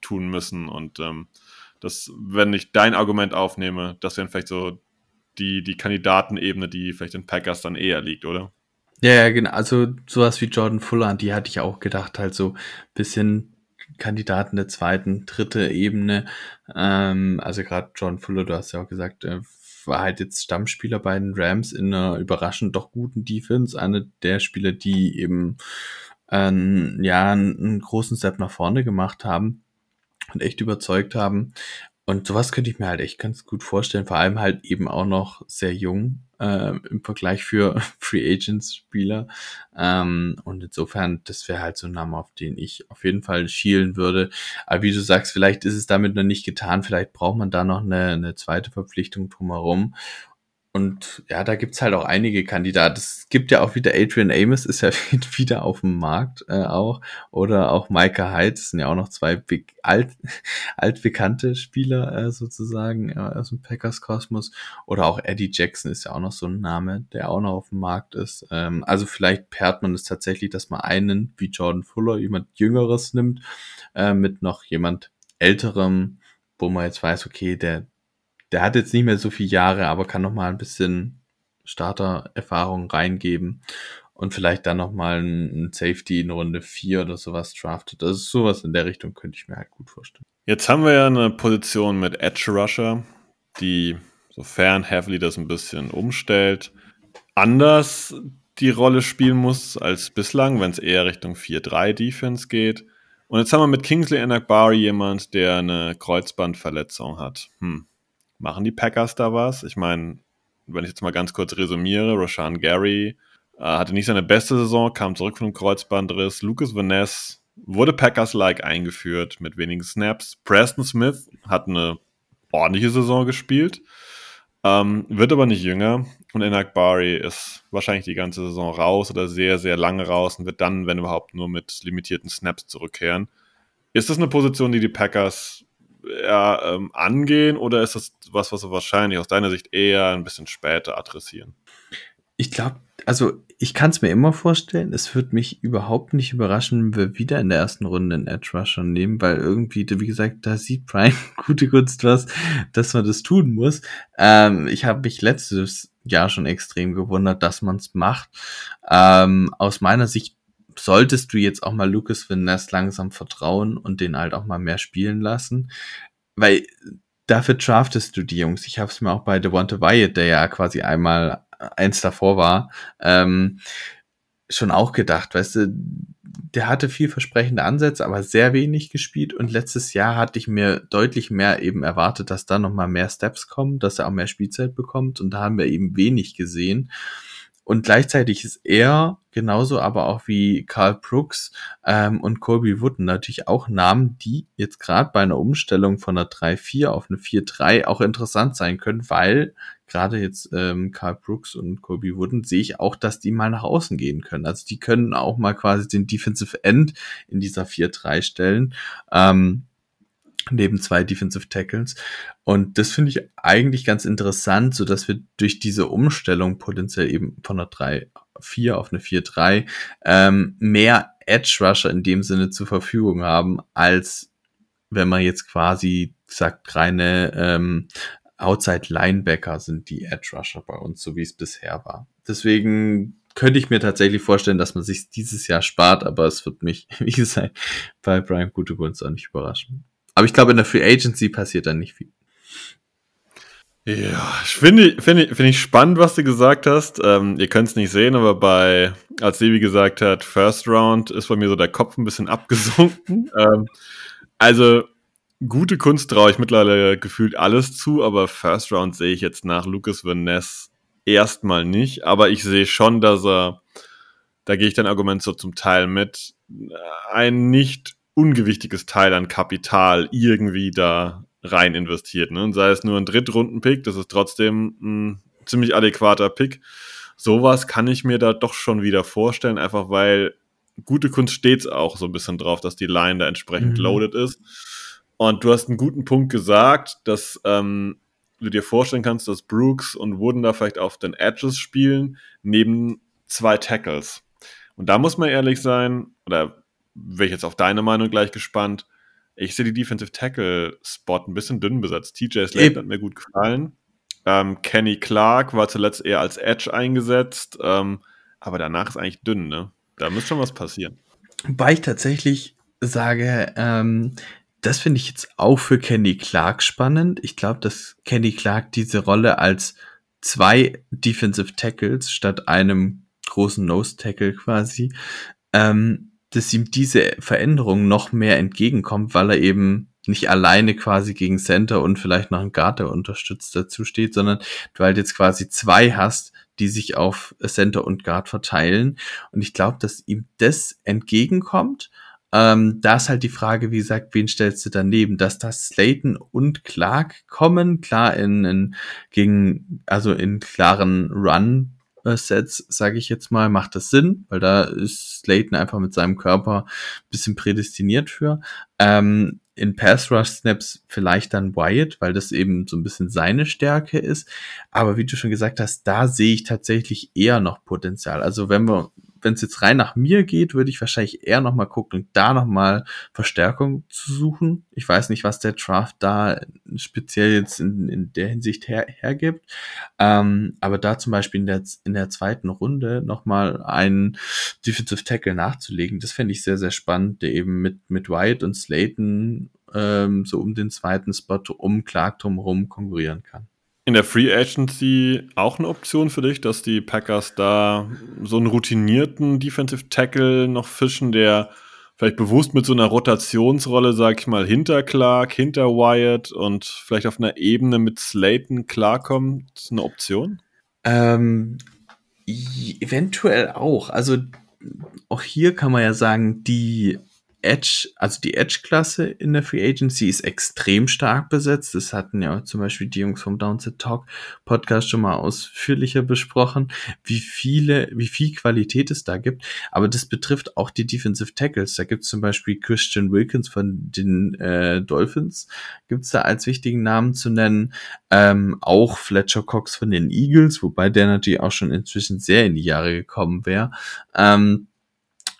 tun müssen. Und ähm, das, wenn ich dein Argument aufnehme, das wären vielleicht so die, die Kandidatenebene, die vielleicht den Packers dann eher liegt, oder?
Ja, ja, genau. Also sowas wie Jordan Fuller, an die hatte ich auch gedacht, halt so bisschen Kandidaten der zweiten, dritte Ebene. Ähm, also gerade Jordan Fuller, du hast ja auch gesagt, äh, war halt jetzt Stammspieler bei den Rams in einer überraschend doch guten Defense. Eine der Spieler, die eben ähm, ja einen großen Step nach vorne gemacht haben und echt überzeugt haben. Und sowas könnte ich mir halt echt ganz gut vorstellen, vor allem halt eben auch noch sehr jung äh, im Vergleich für Free Agents Spieler. Ähm, und insofern, das wäre halt so ein Name, auf den ich auf jeden Fall schielen würde. Aber wie du sagst, vielleicht ist es damit noch nicht getan, vielleicht braucht man da noch eine, eine zweite Verpflichtung drumherum. Und ja, da gibt's halt auch einige Kandidaten. Es gibt ja auch wieder Adrian Amos, ist ja wieder auf dem Markt äh, auch. Oder auch Micah das sind ja auch noch zwei big, alt, altbekannte Spieler äh, sozusagen äh, aus dem Packers-Kosmos. Oder auch Eddie Jackson ist ja auch noch so ein Name, der auch noch auf dem Markt ist. Ähm, also vielleicht pairt man es tatsächlich, dass man einen wie Jordan Fuller, jemand Jüngeres nimmt, äh, mit noch jemand Älterem, wo man jetzt weiß, okay, der, der hat jetzt nicht mehr so viele Jahre, aber kann noch mal ein bisschen Starter-Erfahrung reingeben und vielleicht dann noch mal ein, Safety in Runde 4 oder sowas draftet. Ist sowas in der Richtung könnte ich mir halt gut vorstellen.
Jetzt haben wir ja eine Position mit Edge Rusher, die, sofern Heavily das ein bisschen umstellt, anders die Rolle spielen muss als bislang, wenn es eher Richtung 4-3-Defense geht. Und jetzt haben wir mit Kingsley Enakbari jemand, der eine Kreuzbandverletzung hat. Hm. Machen die Packers da was? Ich meine, wenn ich jetzt mal ganz kurz resümiere, Roshan Gary äh, hatte nicht seine beste Saison, kam zurück von einem Kreuzbandriss. Lucas Vaness wurde Packers-like eingeführt mit wenigen Snaps. Preston Smith hat eine ordentliche Saison gespielt, ähm, wird aber nicht jünger. Und Enak Bari ist wahrscheinlich die ganze Saison raus oder sehr, sehr lange raus und wird dann, wenn überhaupt, nur mit limitierten Snaps zurückkehren. Ist das eine Position, die die Packers eher ähm, angehen oder ist das was, was sie wahrscheinlich aus deiner Sicht eher ein bisschen später adressieren?
Ich glaube, also ich kann es mir immer vorstellen, es wird mich überhaupt nicht überraschen, wenn wir wieder in der ersten Runde einen Edge Rusher nehmen, weil irgendwie, wie gesagt, da sieht Brian gute Kunst was, dass man das tun muss. Ähm, ich habe mich letztes Jahr schon extrem gewundert, dass man es macht. Ähm, aus meiner Sicht solltest du jetzt auch mal Lucas Ness langsam vertrauen und den halt auch mal mehr spielen lassen, weil dafür draftest du die Jungs. Ich habe es mir auch bei Devonta Wyatt, der ja quasi einmal eins davor war, ähm, schon auch gedacht, weißt du, der hatte vielversprechende Ansätze, aber sehr wenig gespielt und letztes Jahr hatte ich mir deutlich mehr eben erwartet, dass da nochmal mehr Steps kommen, dass er auch mehr Spielzeit bekommt und da haben wir eben wenig gesehen. Und gleichzeitig ist er genauso aber auch wie Carl Brooks ähm, und Colby Wooden natürlich auch Namen, die jetzt gerade bei einer Umstellung von einer 3-4 auf eine 4-3 auch interessant sein können, weil gerade jetzt ähm, Carl Brooks und Colby Wooden sehe ich auch, dass die mal nach außen gehen können. Also die können auch mal quasi den Defensive End in dieser 4-3 stellen. Ähm, neben zwei Defensive Tackles. Und das finde ich eigentlich ganz interessant, so dass wir durch diese Umstellung potenziell eben von einer 3-4 auf eine 4-3 ähm, mehr Edge Rusher in dem Sinne zur Verfügung haben, als wenn man jetzt quasi sagt, reine ähm, Outside Linebacker sind die Edge Rusher bei uns, so wie es bisher war. Deswegen könnte ich mir tatsächlich vorstellen, dass man sich dieses Jahr spart, aber es wird mich, wie gesagt, bei Brian Gutekunst auch nicht überraschen. Aber ich glaube, in der Free Agency passiert dann nicht viel.
Ja, ich finde finde finde ich spannend, was du gesagt hast. Ähm, ihr könnt es nicht sehen, aber bei, als Levi gesagt hat, First Round, ist bei mir so der Kopf ein bisschen abgesunken. ähm, also, gute Kunst traue ich mittlerweile gefühlt alles zu, aber First Round sehe ich jetzt nach Lucas Van erstmal nicht. Aber ich sehe schon, dass er, da gehe ich dein Argument so zum Teil mit, ein nicht ungewichtiges Teil an Kapital irgendwie da rein investiert. Ne? Und sei es nur ein Drittrunden-Pick, das ist trotzdem ein ziemlich adäquater Pick. Sowas kann ich mir da doch schon wieder vorstellen, einfach weil gute Kunst steht auch so ein bisschen drauf, dass die Line da entsprechend mhm. loaded ist. Und du hast einen guten Punkt gesagt, dass ähm, du dir vorstellen kannst, dass Brooks und Wooden da vielleicht auf den Edges spielen, neben zwei Tackles. Und da muss man ehrlich sein, oder wäre ich jetzt auf deine Meinung gleich gespannt. Ich sehe die Defensive Tackle Spot ein bisschen dünn besetzt. TJ Slade hat mir gut gefallen. Ähm, Kenny Clark war zuletzt eher als Edge eingesetzt, ähm, aber danach ist eigentlich dünn, ne? Da muss schon was passieren.
Wobei ich tatsächlich sage, ähm, das finde ich jetzt auch für Kenny Clark spannend. Ich glaube, dass Kenny Clark diese Rolle als zwei Defensive Tackles statt einem großen Nose Tackle quasi ähm, dass ihm diese Veränderung noch mehr entgegenkommt, weil er eben nicht alleine quasi gegen Center und vielleicht noch ein Guard, der unterstützt dazu steht, sondern du halt jetzt quasi zwei hast, die sich auf Center und Guard verteilen. Und ich glaube, dass ihm das entgegenkommt. Ähm, da ist halt die Frage, wie gesagt, wen stellst du daneben? Dass das Slayton und Clark kommen, klar in, in gegen, also in klaren Run Sets, sage ich jetzt mal, macht das Sinn, weil da ist Slayton einfach mit seinem Körper ein bisschen prädestiniert für. Ähm, in Pass Rush Snaps vielleicht dann Wyatt, weil das eben so ein bisschen seine Stärke ist. Aber wie du schon gesagt hast, da sehe ich tatsächlich eher noch Potenzial. Also wenn wir wenn es jetzt rein nach mir geht, würde ich wahrscheinlich eher nochmal gucken, da nochmal Verstärkung zu suchen. Ich weiß nicht, was der Draft da speziell jetzt in, in der Hinsicht her, hergibt. Ähm, aber da zum Beispiel in der, in der zweiten Runde nochmal einen Defensive Tackle nachzulegen, das fände ich sehr, sehr spannend, der eben mit, mit White und Slayton ähm, so um den zweiten Spot um Clark drumherum konkurrieren kann.
In der Free Agency auch eine Option für dich, dass die Packers da so einen routinierten Defensive Tackle noch fischen, der vielleicht bewusst mit so einer Rotationsrolle, sag ich mal, hinter Clark, hinter Wyatt und vielleicht auf einer Ebene mit Slayton klarkommt? Ist eine Option?
Ähm, eventuell auch. Also auch hier kann man ja sagen, die Edge, also die Edge-Klasse in der Free Agency ist extrem stark besetzt. Das hatten ja zum Beispiel die Jungs vom Downset Talk Podcast schon mal ausführlicher besprochen, wie viele, wie viel Qualität es da gibt. Aber das betrifft auch die Defensive Tackles. Da gibt es zum Beispiel Christian Wilkins von den äh, Dolphins, gibt es da als wichtigen Namen zu nennen. Ähm, auch Fletcher Cox von den Eagles, wobei der natürlich auch schon inzwischen sehr in die Jahre gekommen wäre. Ähm,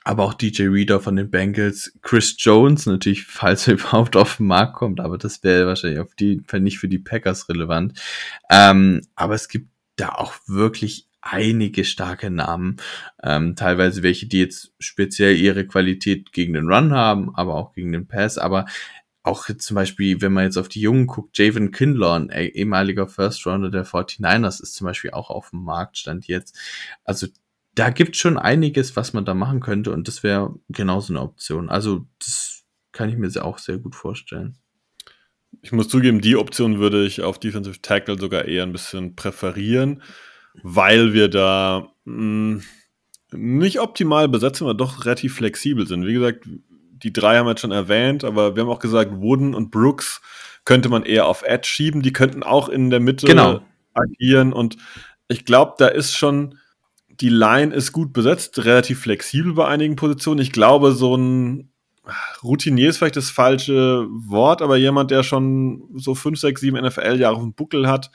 aber auch DJ Reader von den Bengals, Chris Jones natürlich, falls er überhaupt auf den Markt kommt, aber das wäre wahrscheinlich auf die Fall nicht für die Packers relevant. Ähm, aber es gibt da auch wirklich einige starke Namen, ähm, teilweise welche, die jetzt speziell ihre Qualität gegen den Run haben, aber auch gegen den Pass, aber auch zum Beispiel, wenn man jetzt auf die Jungen guckt, Javen Kindler, ein ehemaliger First Rounder der 49ers, ist zum Beispiel auch auf dem Markt, stand jetzt. Also da gibt schon einiges, was man da machen könnte und das wäre genauso eine Option. Also das kann ich mir auch sehr gut vorstellen.
Ich muss zugeben, die Option würde ich auf Defensive Tackle sogar eher ein bisschen präferieren, weil wir da mh, hm, nicht optimal besetzen, aber doch relativ flexibel sind. Wie gesagt, die drei haben wir jetzt schon erwähnt, aber wir haben auch gesagt, Wooden und Brooks könnte man eher auf Edge schieben. Die könnten auch in der Mitte
genau.
agieren und ich glaube, da ist schon die Line ist gut besetzt, relativ flexibel bei einigen Positionen. Ich glaube, so ein Routinier ist vielleicht das falsche Wort, aber jemand, der schon so 5, 6, 7 NFL-Jahre auf dem Buckel hat,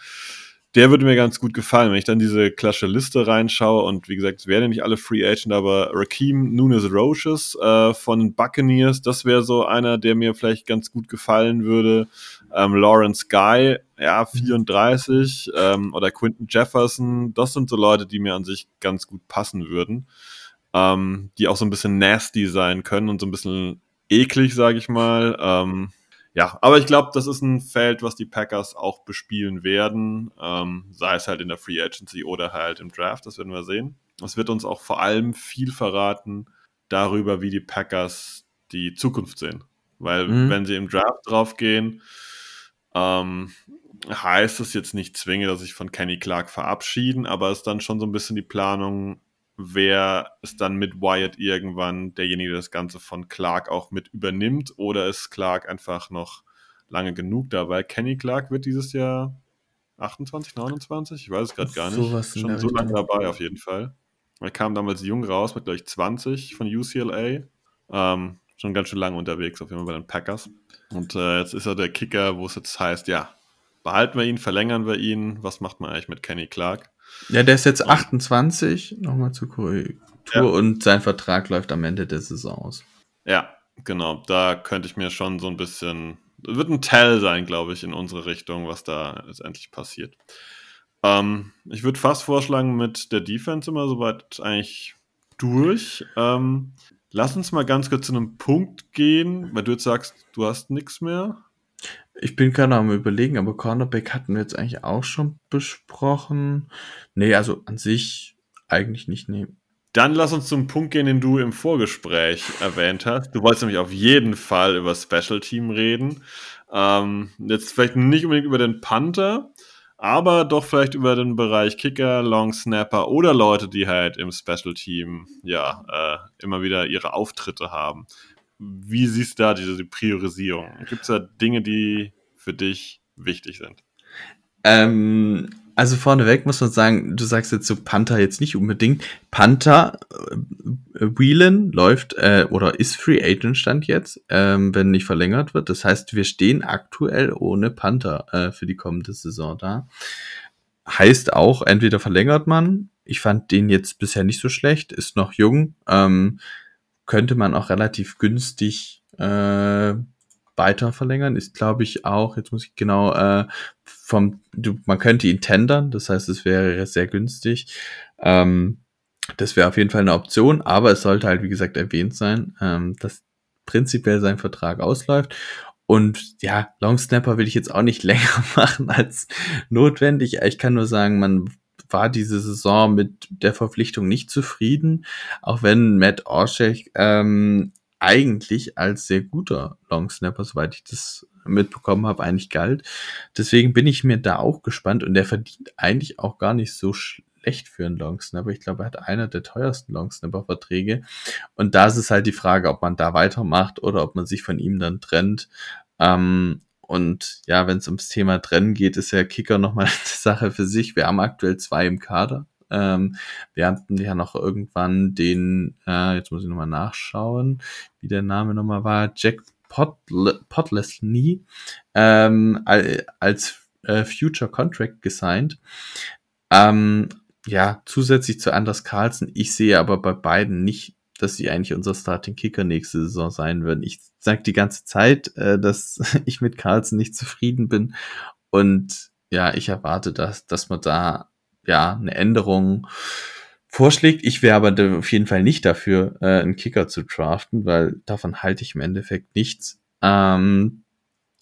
der würde mir ganz gut gefallen, wenn ich dann diese klassische Liste reinschaue und wie gesagt, es werden nicht alle Free Agent, aber Raheem Nunes Roches äh, von Buccaneers, das wäre so einer, der mir vielleicht ganz gut gefallen würde. Ähm, Lawrence Guy, ja, 34, ähm, oder Quinton Jefferson, das sind so Leute, die mir an sich ganz gut passen würden, ähm, die auch so ein bisschen nasty sein können und so ein bisschen eklig, sage ich mal. Ähm, ja, aber ich glaube, das ist ein Feld, was die Packers auch bespielen werden, ähm, sei es halt in der Free Agency oder halt im Draft, das werden wir sehen. Es wird uns auch vor allem viel verraten darüber, wie die Packers die Zukunft sehen. Weil mhm. wenn sie im Draft draufgehen, ähm, heißt es jetzt nicht zwingend, dass sich von Kenny Clark verabschieden, aber es ist dann schon so ein bisschen die Planung, wer ist dann mit Wyatt irgendwann derjenige, der das Ganze von Clark auch mit übernimmt oder ist Clark einfach noch lange genug dabei? Kenny Clark wird dieses Jahr 28, 29? Ich weiß es gerade gar nicht.
Sowas
Schon so lange dabei auf jeden Fall. Er kam damals jung raus mit gleich 20 von UCLA. Ähm, schon ganz schön lange unterwegs, auf jeden Fall bei den Packers. Und äh, jetzt ist er der Kicker, wo es jetzt heißt, ja, behalten wir ihn, verlängern wir ihn. Was macht man eigentlich mit Kenny Clark?
Ja, der ist jetzt 28, nochmal zur Korrektur, ja. und sein Vertrag läuft am Ende der Saison aus.
Ja, genau. Da könnte ich mir schon so ein bisschen. Wird ein Tell sein, glaube ich, in unsere Richtung, was da letztendlich passiert. Ähm, ich würde fast vorschlagen, mit der Defense immer soweit eigentlich durch. Ähm, lass uns mal ganz kurz zu einem Punkt gehen, weil du jetzt sagst, du hast nichts mehr.
Ich bin gerade am überlegen, aber Cornerback hatten wir jetzt eigentlich auch schon besprochen. Nee, also an sich eigentlich nicht nehmen.
Dann lass uns zum Punkt gehen, den du im Vorgespräch erwähnt hast. Du wolltest nämlich auf jeden Fall über Special Team reden. Ähm, jetzt vielleicht nicht unbedingt über den Panther, aber doch vielleicht über den Bereich Kicker, Long Snapper oder Leute, die halt im Special Team ja äh, immer wieder ihre Auftritte haben. Wie siehst du da diese Priorisierung? Gibt es da Dinge, die für dich wichtig sind?
Ähm, also vorneweg muss man sagen, du sagst jetzt so Panther jetzt nicht unbedingt. Panther, äh, Whelan läuft äh, oder ist Free Agent Stand jetzt, ähm, wenn nicht verlängert wird. Das heißt, wir stehen aktuell ohne Panther äh, für die kommende Saison da. Heißt auch, entweder verlängert man, ich fand den jetzt bisher nicht so schlecht, ist noch jung, ähm, könnte man auch relativ günstig äh, weiter verlängern. Ist, glaube ich, auch, jetzt muss ich genau, äh, vom, du, man könnte ihn tendern, das heißt, es wäre sehr günstig. Ähm, das wäre auf jeden Fall eine Option, aber es sollte halt, wie gesagt, erwähnt sein, ähm, dass prinzipiell sein Vertrag ausläuft. Und ja, Long Snapper will ich jetzt auch nicht länger machen als notwendig. Ich kann nur sagen, man war diese Saison mit der Verpflichtung nicht zufrieden, auch wenn Matt Orschek ähm, eigentlich als sehr guter Long Snapper, soweit ich das mitbekommen habe, eigentlich galt. Deswegen bin ich mir da auch gespannt und der verdient eigentlich auch gar nicht so schlecht für einen Long Snapper. Ich glaube, er hat einer der teuersten Long Snapper Verträge und da ist es halt die Frage, ob man da weitermacht oder ob man sich von ihm dann trennt. Ähm, und ja, wenn es ums Thema Trennen geht, ist ja Kicker nochmal eine Sache für sich. Wir haben aktuell zwei im Kader. Ähm, wir hatten ja noch irgendwann den, äh, jetzt muss ich nochmal nachschauen, wie der Name nochmal war, Jack Potlesny ähm, als äh, Future Contract gesigned. Ähm, ja, zusätzlich zu Anders Carlsen. Ich sehe aber bei beiden nicht, dass sie eigentlich unser Starting Kicker nächste Saison sein würden. Ich sage die ganze Zeit, äh, dass ich mit Carlsen nicht zufrieden bin. Und ja, ich erwarte, dass, dass man da ja eine Änderung vorschlägt. Ich wäre aber auf jeden Fall nicht dafür, äh, einen Kicker zu draften, weil davon halte ich im Endeffekt nichts. Ähm,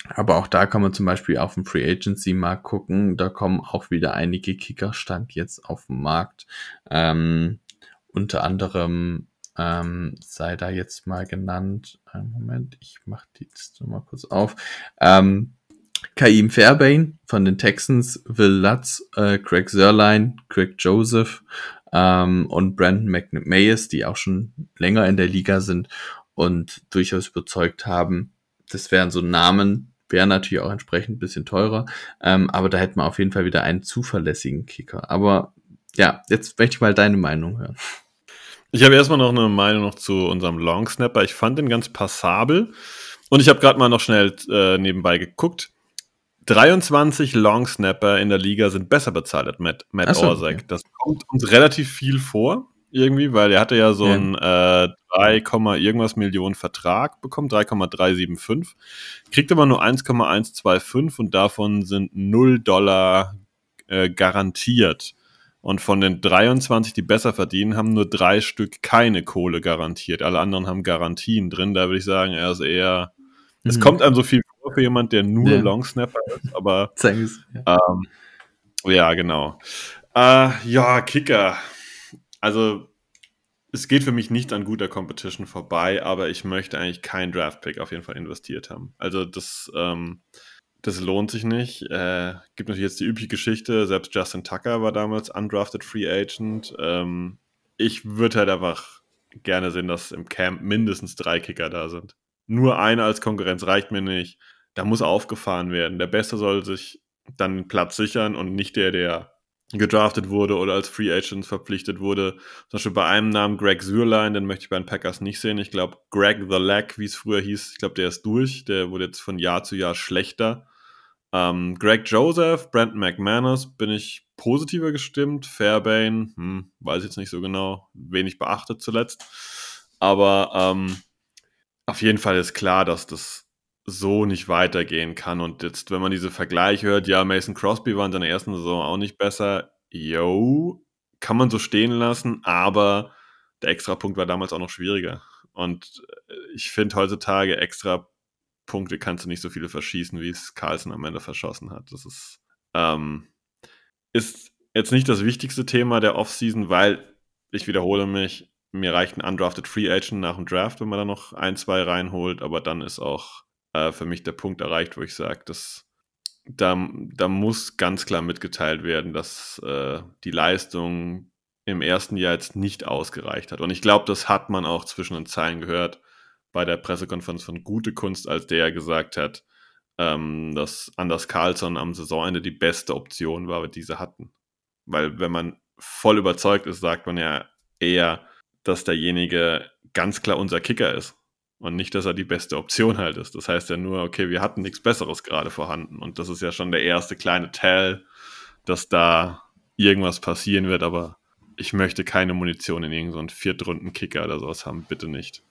aber auch da kann man zum Beispiel auf dem Free Agency Markt gucken. Da kommen auch wieder einige Kicker stand jetzt auf dem Markt. Ähm, unter anderem ähm, sei da jetzt mal genannt. Einen Moment, ich mache die jetzt mal kurz auf. Ähm, Kaim Fairbain von den Texans, Will Lutz, äh, Craig Zerline, Craig Joseph ähm, und Brandon McMayes, die auch schon länger in der Liga sind und durchaus überzeugt haben. Das wären so Namen, wären natürlich auch entsprechend ein bisschen teurer, ähm, aber da hätten wir auf jeden Fall wieder einen zuverlässigen Kicker. Aber ja, jetzt möchte ich mal deine Meinung hören.
Ich habe erstmal noch eine Meinung noch zu unserem Long Snapper. Ich fand den ganz passabel und ich habe gerade mal noch schnell äh, nebenbei geguckt. 23 Long Snapper in der Liga sind besser bezahlt als Matt, Matt so, Orzek. Okay. Das kommt uns relativ viel vor, irgendwie, weil er hatte ja so ja. einen äh, 3, irgendwas Millionen Vertrag bekommen, 3,375. Kriegt aber nur 1,125 und davon sind 0 Dollar äh, garantiert. Und von den 23, die besser verdienen, haben nur drei Stück keine Kohle garantiert. Alle anderen haben Garantien drin. Da würde ich sagen, er ist eher. Mhm. Es kommt einem so viel vor für jemand, der nur ja. Long Snapper ist, aber.
Zeig's,
ja. Ähm, ja, genau. Äh, ja, Kicker. Also, es geht für mich nicht an guter Competition vorbei, aber ich möchte eigentlich keinen Draft-Pick auf jeden Fall investiert haben. Also, das. Ähm, das lohnt sich nicht. Äh, gibt natürlich jetzt die übliche Geschichte. Selbst Justin Tucker war damals undrafted Free Agent. Ähm, ich würde halt einfach gerne sehen, dass im Camp mindestens drei Kicker da sind. Nur einer als Konkurrenz reicht mir nicht. Da muss aufgefahren werden. Der Beste soll sich dann Platz sichern und nicht der, der gedraftet wurde oder als Free Agent verpflichtet wurde. Zum Beispiel bei einem Namen Greg Sürlein, den möchte ich bei den Packers nicht sehen. Ich glaube, Greg the Leg, wie es früher hieß, ich glaube, der ist durch. Der wurde jetzt von Jahr zu Jahr schlechter. Ähm, Greg Joseph, Brandon McManus bin ich positiver gestimmt. Fairbain, hm, weiß ich jetzt nicht so genau, wenig beachtet zuletzt. Aber ähm, auf jeden Fall ist klar, dass das so nicht weitergehen kann. Und jetzt, wenn man diese Vergleiche hört, ja, Mason Crosby war in seiner ersten Saison auch nicht besser. Yo, kann man so stehen lassen, aber der Extrapunkt war damals auch noch schwieriger. Und äh, ich finde heutzutage extra Punkte kannst du nicht so viele verschießen, wie es Carlsen am Ende verschossen hat. Das ist, ähm, ist jetzt nicht das wichtigste Thema der Offseason, weil ich wiederhole mich, mir reicht ein undrafted Free Agent nach dem Draft, wenn man da noch ein, zwei reinholt, aber dann ist auch äh, für mich der Punkt erreicht, wo ich sage, dass da, da muss ganz klar mitgeteilt werden, dass äh, die Leistung im ersten Jahr jetzt nicht ausgereicht hat. Und ich glaube, das hat man auch zwischen den Zeilen gehört bei der Pressekonferenz von Gute Kunst, als der gesagt hat, ähm, dass Anders Carlsson am Saisonende die beste Option war, die sie hatten. Weil wenn man voll überzeugt ist, sagt man ja eher, dass derjenige ganz klar unser Kicker ist und nicht, dass er die beste Option halt ist. Das heißt ja nur, okay, wir hatten nichts Besseres gerade vorhanden und das ist ja schon der erste kleine Tell, dass da irgendwas passieren wird, aber ich möchte keine Munition in irgendeinen so Viertrunden-Kicker oder sowas haben, bitte nicht.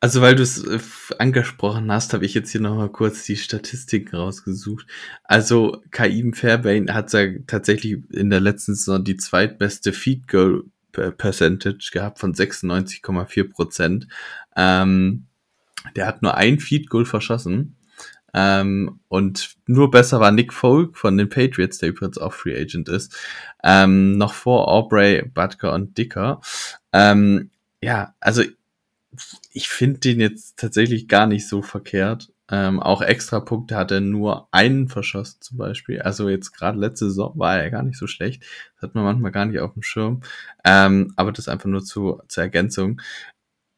Also weil du es äh, angesprochen hast, habe ich jetzt hier nochmal kurz die Statistiken rausgesucht. Also Kaim Fairbain hat ja tatsächlich in der letzten Saison die zweitbeste Feed Goal Percentage gehabt von 96,4 Prozent. Ähm, der hat nur ein Feed Goal verschossen. Ähm, und nur besser war Nick Folk von den Patriots, der übrigens auch Free Agent ist, ähm, noch vor Aubrey, Butker und Dicker. Ähm, ja, also ich finde den jetzt tatsächlich gar nicht so verkehrt. Ähm, auch extra Punkte hat er nur einen verschossen zum Beispiel. Also jetzt gerade letzte Saison war er gar nicht so schlecht. Das hat man manchmal gar nicht auf dem Schirm. Ähm, aber das einfach nur zu, zur Ergänzung.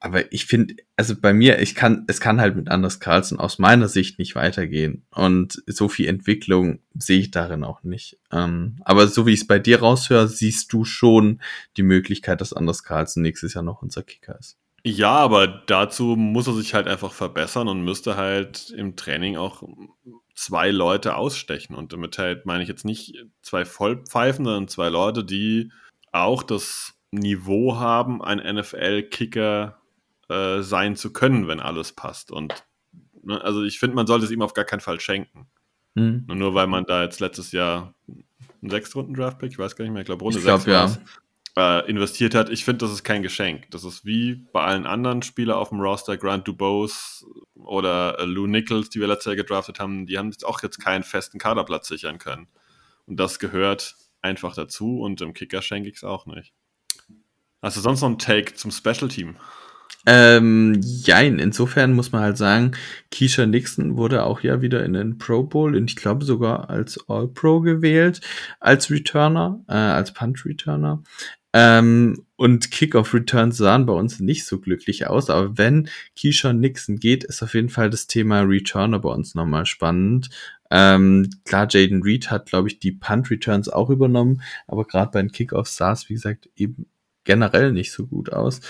Aber ich finde, also bei mir, ich kann, es kann halt mit Anders Carlsen aus meiner Sicht nicht weitergehen. Und so viel Entwicklung sehe ich darin auch nicht. Ähm, aber so wie ich es bei dir raushöre, siehst du schon die Möglichkeit, dass Anders Carlsen nächstes Jahr noch unser Kicker ist.
Ja, aber dazu muss er sich halt einfach verbessern und müsste halt im Training auch zwei Leute ausstechen. Und damit halt meine ich jetzt nicht zwei Vollpfeifen, sondern zwei Leute, die auch das Niveau haben, ein NFL-Kicker äh, sein zu können, wenn alles passt. Und ne, also ich finde, man sollte es ihm auf gar keinen Fall schenken. Mhm. Nur weil man da jetzt letztes Jahr einen Sechstrunden-Draftpick, ich weiß gar nicht mehr, ich glaube Runde ich glaub, 6 ja äh, investiert hat. Ich finde, das ist kein Geschenk. Das ist wie bei allen anderen Spielern auf dem Roster, Grant Dubose oder äh, Lou Nichols, die wir letztes Jahr gedraftet haben, die haben jetzt auch jetzt keinen festen Kaderplatz sichern können. Und das gehört einfach dazu und im Kicker schenke ich es auch nicht. Hast du sonst noch einen Take zum Special Team?
Ähm, jein, insofern muss man halt sagen, Keisha Nixon wurde auch ja wieder in den Pro Bowl, und ich glaube sogar als All-Pro gewählt, als Returner, äh, als Punt-Returner. Ähm, und Kickoff-Returns sahen bei uns nicht so glücklich aus, aber wenn Keyshawn Nixon geht, ist auf jeden Fall das Thema Returner bei uns nochmal spannend. Ähm, klar, Jaden Reed hat, glaube ich, die Punt-Returns auch übernommen, aber gerade bei den Kickoffs sah es, wie gesagt, eben generell nicht so gut aus.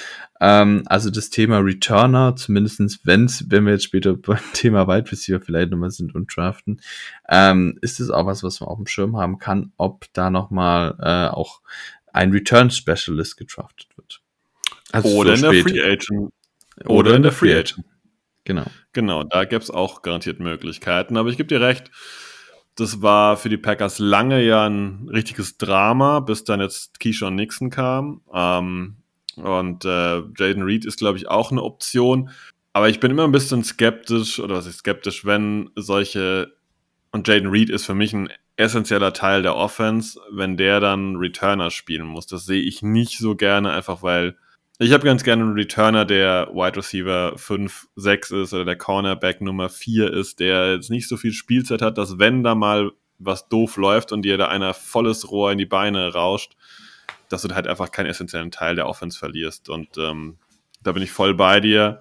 Ähm, also das Thema Returner, zumindestens wenn's, wenn wir jetzt später beim Thema Wide Receiver vielleicht nochmal sind und draften, ähm, ist es auch was, was man auf dem Schirm haben kann, ob da nochmal äh, auch ein Return Specialist gedraftet wird.
Also oder so in der Free Agent. Oder, oder in der Free Agent.
Genau.
Genau, da gäbe es auch garantiert Möglichkeiten. Aber ich gebe dir recht, das war für die Packers lange ja ein richtiges Drama, bis dann jetzt Keyshawn Nixon kam. Ähm, und äh, Jaden Reed ist, glaube ich, auch eine Option. Aber ich bin immer ein bisschen skeptisch, oder was ist skeptisch, wenn solche, und Jaden Reed ist für mich ein essentieller Teil der Offense, wenn der dann Returner spielen muss. Das sehe ich nicht so gerne, einfach weil ich habe ganz gerne einen Returner, der Wide Receiver 5, 6 ist oder der Cornerback Nummer 4 ist, der jetzt nicht so viel Spielzeit hat, dass wenn da mal was doof läuft und dir da einer volles Rohr in die Beine rauscht, dass du halt einfach keinen essentiellen Teil der Offense verlierst. Und ähm, da bin ich voll bei dir.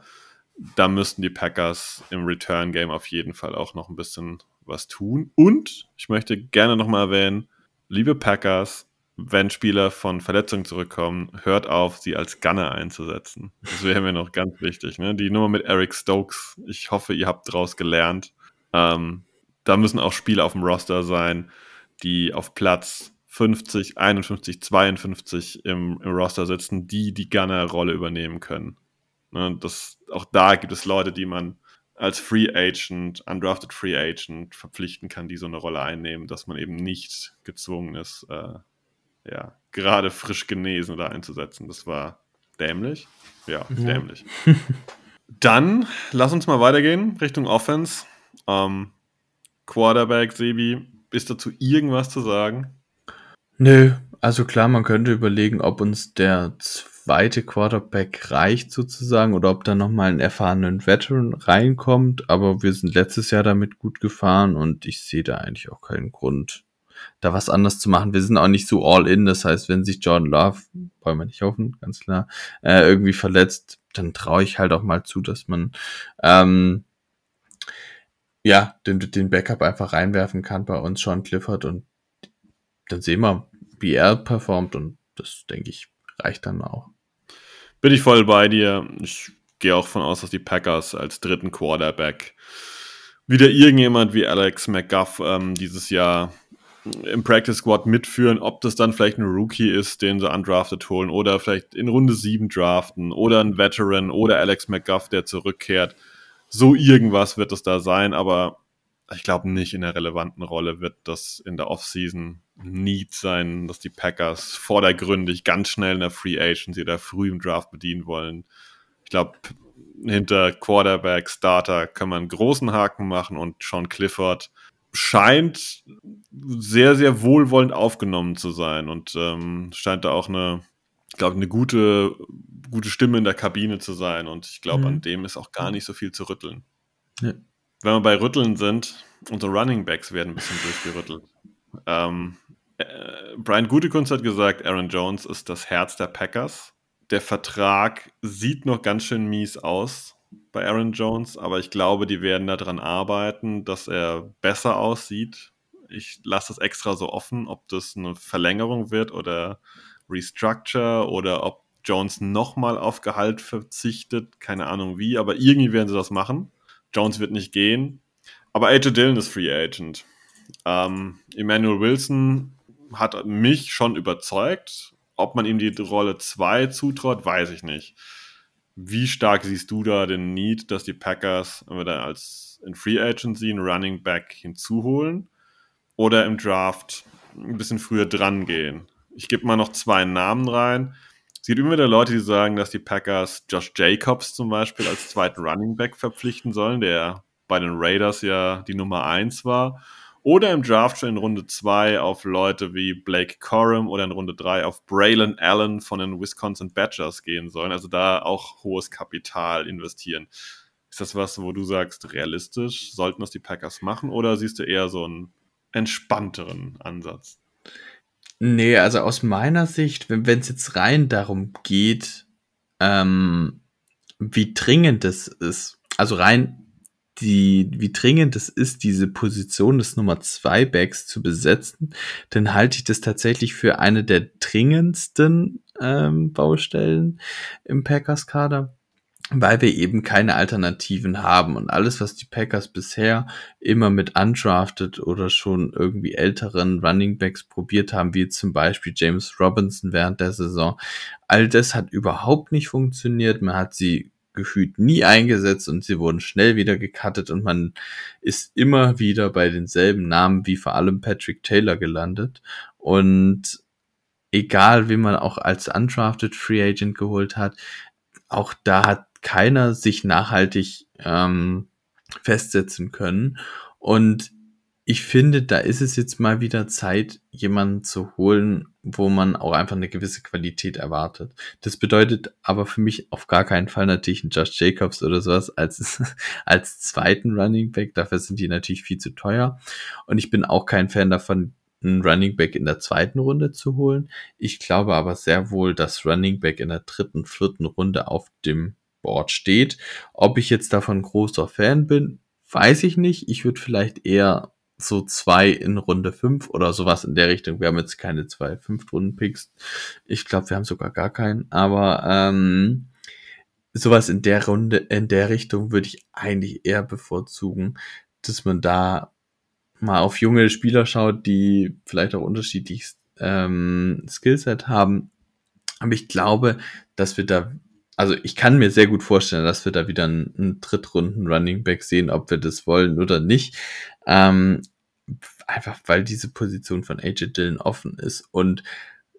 Da müssten die Packers im Return-Game auf jeden Fall auch noch ein bisschen was tun. Und ich möchte gerne nochmal erwähnen, liebe Packers, wenn Spieler von Verletzungen zurückkommen, hört auf, sie als Gunner einzusetzen. Das wäre mir noch ganz wichtig. Ne? Die Nummer mit Eric Stokes, ich hoffe, ihr habt daraus gelernt. Ähm, da müssen auch Spieler auf dem Roster sein, die auf Platz 50, 51, 52 im, im Roster sitzen, die die Gunner-Rolle übernehmen können. Ne? Das, auch da gibt es Leute, die man als Free Agent, undrafted Free Agent verpflichten kann, die so eine Rolle einnehmen, dass man eben nicht gezwungen ist, äh, ja, gerade frisch genesen da einzusetzen. Das war dämlich. Ja, ja. dämlich. Dann lass uns mal weitergehen Richtung Offense. Ähm, Quarterback, Sebi, ist dazu irgendwas zu sagen?
Nö, also klar, man könnte überlegen, ob uns der zweite Quarterback reicht sozusagen oder ob da nochmal ein erfahrenen Veteran reinkommt, aber wir sind letztes Jahr damit gut gefahren und ich sehe da eigentlich auch keinen Grund, da was anders zu machen. Wir sind auch nicht so all in. Das heißt, wenn sich Jordan Love, wollen wir nicht hoffen, ganz klar, äh, irgendwie verletzt, dann traue ich halt auch mal zu, dass man ähm, ja den, den Backup einfach reinwerfen kann bei uns, Sean Clifford, und dann sehen wir, wie er performt und das, denke ich, reicht dann auch.
Bin ich voll bei dir. Ich gehe auch von aus, dass die Packers als dritten Quarterback wieder irgendjemand wie Alex McGuff ähm, dieses Jahr im Practice Squad mitführen, ob das dann vielleicht ein Rookie ist, den sie undrafted holen oder vielleicht in Runde 7 draften oder ein Veteran oder Alex McGuff, der zurückkehrt. So irgendwas wird es da sein, aber ich glaube nicht in der relevanten Rolle wird das in der Offseason Need sein, dass die Packers vordergründig ganz schnell in der Free Agency oder früh im Draft bedienen wollen. Ich glaube, hinter Quarterback, Starter kann man einen großen Haken machen und Sean Clifford scheint sehr, sehr wohlwollend aufgenommen zu sein und ähm, scheint da auch eine, ich glaube, eine gute, gute Stimme in der Kabine zu sein und ich glaube, mhm. an dem ist auch gar nicht so viel zu rütteln. Ja. Wenn wir bei Rütteln sind, unsere Running Backs werden ein bisschen durchgerüttelt. Ähm, äh, Brian Gutekunst hat gesagt, Aaron Jones ist das Herz der Packers. Der Vertrag sieht noch ganz schön mies aus bei Aaron Jones, aber ich glaube, die werden daran arbeiten, dass er besser aussieht. Ich lasse das extra so offen, ob das eine Verlängerung wird oder Restructure oder ob Jones nochmal auf Gehalt verzichtet. Keine Ahnung wie, aber irgendwie werden sie das machen. Jones wird nicht gehen. Aber AJ Dillon ist Free Agent. Ähm, Emmanuel Wilson hat mich schon überzeugt. Ob man ihm die Rolle 2 zutraut, weiß ich nicht. Wie stark siehst du da den Need, dass die Packers entweder als in Free Agency einen Running Back hinzuholen oder im Draft ein bisschen früher dran gehen? Ich gebe mal noch zwei Namen rein. Es gibt immer wieder Leute, die sagen, dass die Packers Josh Jacobs zum Beispiel als zweiten Running Back verpflichten sollen, der bei den Raiders ja die Nummer 1 war. Oder im Draft schon in Runde 2 auf Leute wie Blake Corum oder in Runde 3 auf Braylon Allen von den Wisconsin Badgers gehen sollen. Also da auch hohes Kapital investieren. Ist das was, wo du sagst, realistisch? Sollten das die Packers machen? Oder siehst du eher so einen entspannteren Ansatz?
Nee, also aus meiner Sicht, wenn es jetzt rein darum geht, ähm, wie dringend es ist, also rein die, wie dringend es ist, diese Position des Nummer 2 Backs zu besetzen, dann halte ich das tatsächlich für eine der dringendsten ähm, Baustellen im Packers-Kader, weil wir eben keine Alternativen haben und alles, was die Packers bisher immer mit undrafted oder schon irgendwie älteren Running Backs probiert haben, wie zum Beispiel James Robinson während der Saison, all das hat überhaupt nicht funktioniert. Man hat sie gefühlt nie eingesetzt und sie wurden schnell wieder gecuttet und man ist immer wieder bei denselben Namen wie vor allem Patrick Taylor gelandet. Und egal, wie man auch als undrafted Free Agent geholt hat, auch da hat keiner sich nachhaltig ähm, festsetzen können. Und ich finde, da ist es jetzt mal wieder Zeit, jemanden zu holen, wo man auch einfach eine gewisse Qualität erwartet. Das bedeutet aber für mich auf gar keinen Fall natürlich einen Josh Jacobs oder sowas als, als zweiten Running Back. Dafür sind die natürlich viel zu teuer. Und ich bin auch kein Fan davon, einen Running Back in der zweiten Runde zu holen. Ich glaube aber sehr wohl, dass Running Back in der dritten, vierten Runde auf dem Board steht. Ob ich jetzt davon großer Fan bin, weiß ich nicht. Ich würde vielleicht eher so zwei in Runde fünf oder sowas in der Richtung. Wir haben jetzt keine zwei Fünftrunden-Picks. Ich glaube, wir haben sogar gar keinen. Aber ähm, sowas in der Runde, in der Richtung würde ich eigentlich eher bevorzugen, dass man da mal auf junge Spieler schaut, die vielleicht auch unterschiedlich ähm, Skillset haben. Aber ich glaube, dass wir da, also ich kann mir sehr gut vorstellen, dass wir da wieder einen, einen Drittrunden Running Back sehen, ob wir das wollen oder nicht. Ähm, einfach weil diese Position von AJ Dillon offen ist und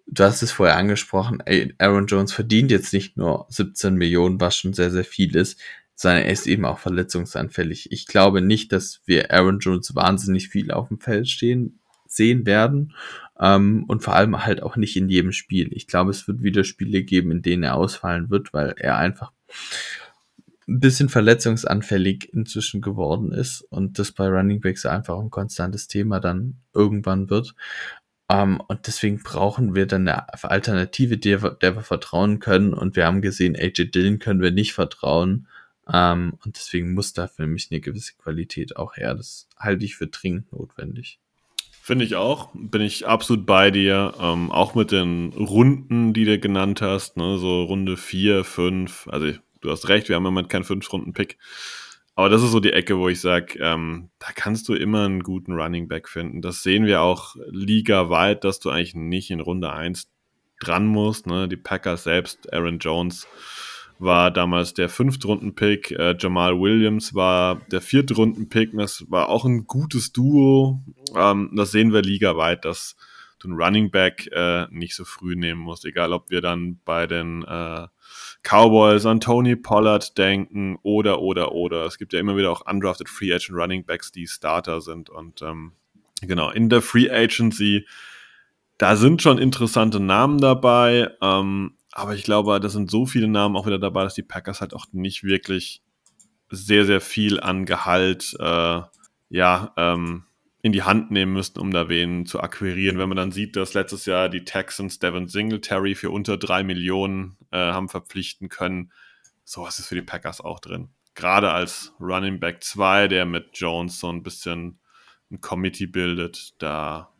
du hast es vorher angesprochen, Aaron Jones verdient jetzt nicht nur 17 Millionen, was schon sehr, sehr viel ist, sondern er ist eben auch verletzungsanfällig. Ich glaube nicht, dass wir Aaron Jones wahnsinnig viel auf dem Feld stehen sehen werden ähm, und vor allem halt auch nicht in jedem Spiel. Ich glaube, es wird wieder Spiele geben, in denen er ausfallen wird, weil er einfach ein bisschen verletzungsanfällig inzwischen geworden ist und das bei Running Backs einfach ein konstantes Thema dann irgendwann wird. Um, ähm, und deswegen brauchen wir dann eine Alternative, der, der wir vertrauen können. Und wir haben gesehen, AJ Dillon können wir nicht vertrauen. Um, ähm, und deswegen muss da für mich eine gewisse Qualität auch her. Das halte ich für dringend notwendig.
Finde ich auch. Bin ich absolut bei dir. Ähm, auch mit den Runden, die du genannt hast. Ne? So Runde 4, 5. Also du hast recht, wir haben im Moment keinen 5-Runden-Pick. Aber das ist so die Ecke, wo ich sage, ähm, da kannst du immer einen guten Running Back finden. Das sehen wir auch ligaweit, dass du eigentlich nicht in Runde 1 dran musst. Ne? Die Packers selbst, Aaron Jones war damals der Fünftrunden-Pick, äh, Jamal Williams war der Viertrunden-Pick. Das war auch ein gutes Duo. Ähm, das sehen wir ligaweit, dass du einen Running Back äh, nicht so früh nehmen musst, egal ob wir dann bei den äh, Cowboys an Tony Pollard denken oder, oder, oder. Es gibt ja immer wieder auch undrafted Free Agent Running Backs, die Starter sind. Und ähm, genau, in der Free Agency, da sind schon interessante Namen dabei. Ähm, aber ich glaube, da sind so viele Namen auch wieder dabei, dass die Packers halt auch nicht wirklich sehr, sehr viel an Gehalt, äh, ja, ähm, in die Hand nehmen müssten, um da wen zu akquirieren. Wenn man dann sieht, dass letztes Jahr die Texans Devin Singletary für unter drei Millionen äh, haben verpflichten können, sowas ist für die Packers auch drin. Gerade als Running Back 2, der mit Jones so ein bisschen ein Committee bildet, da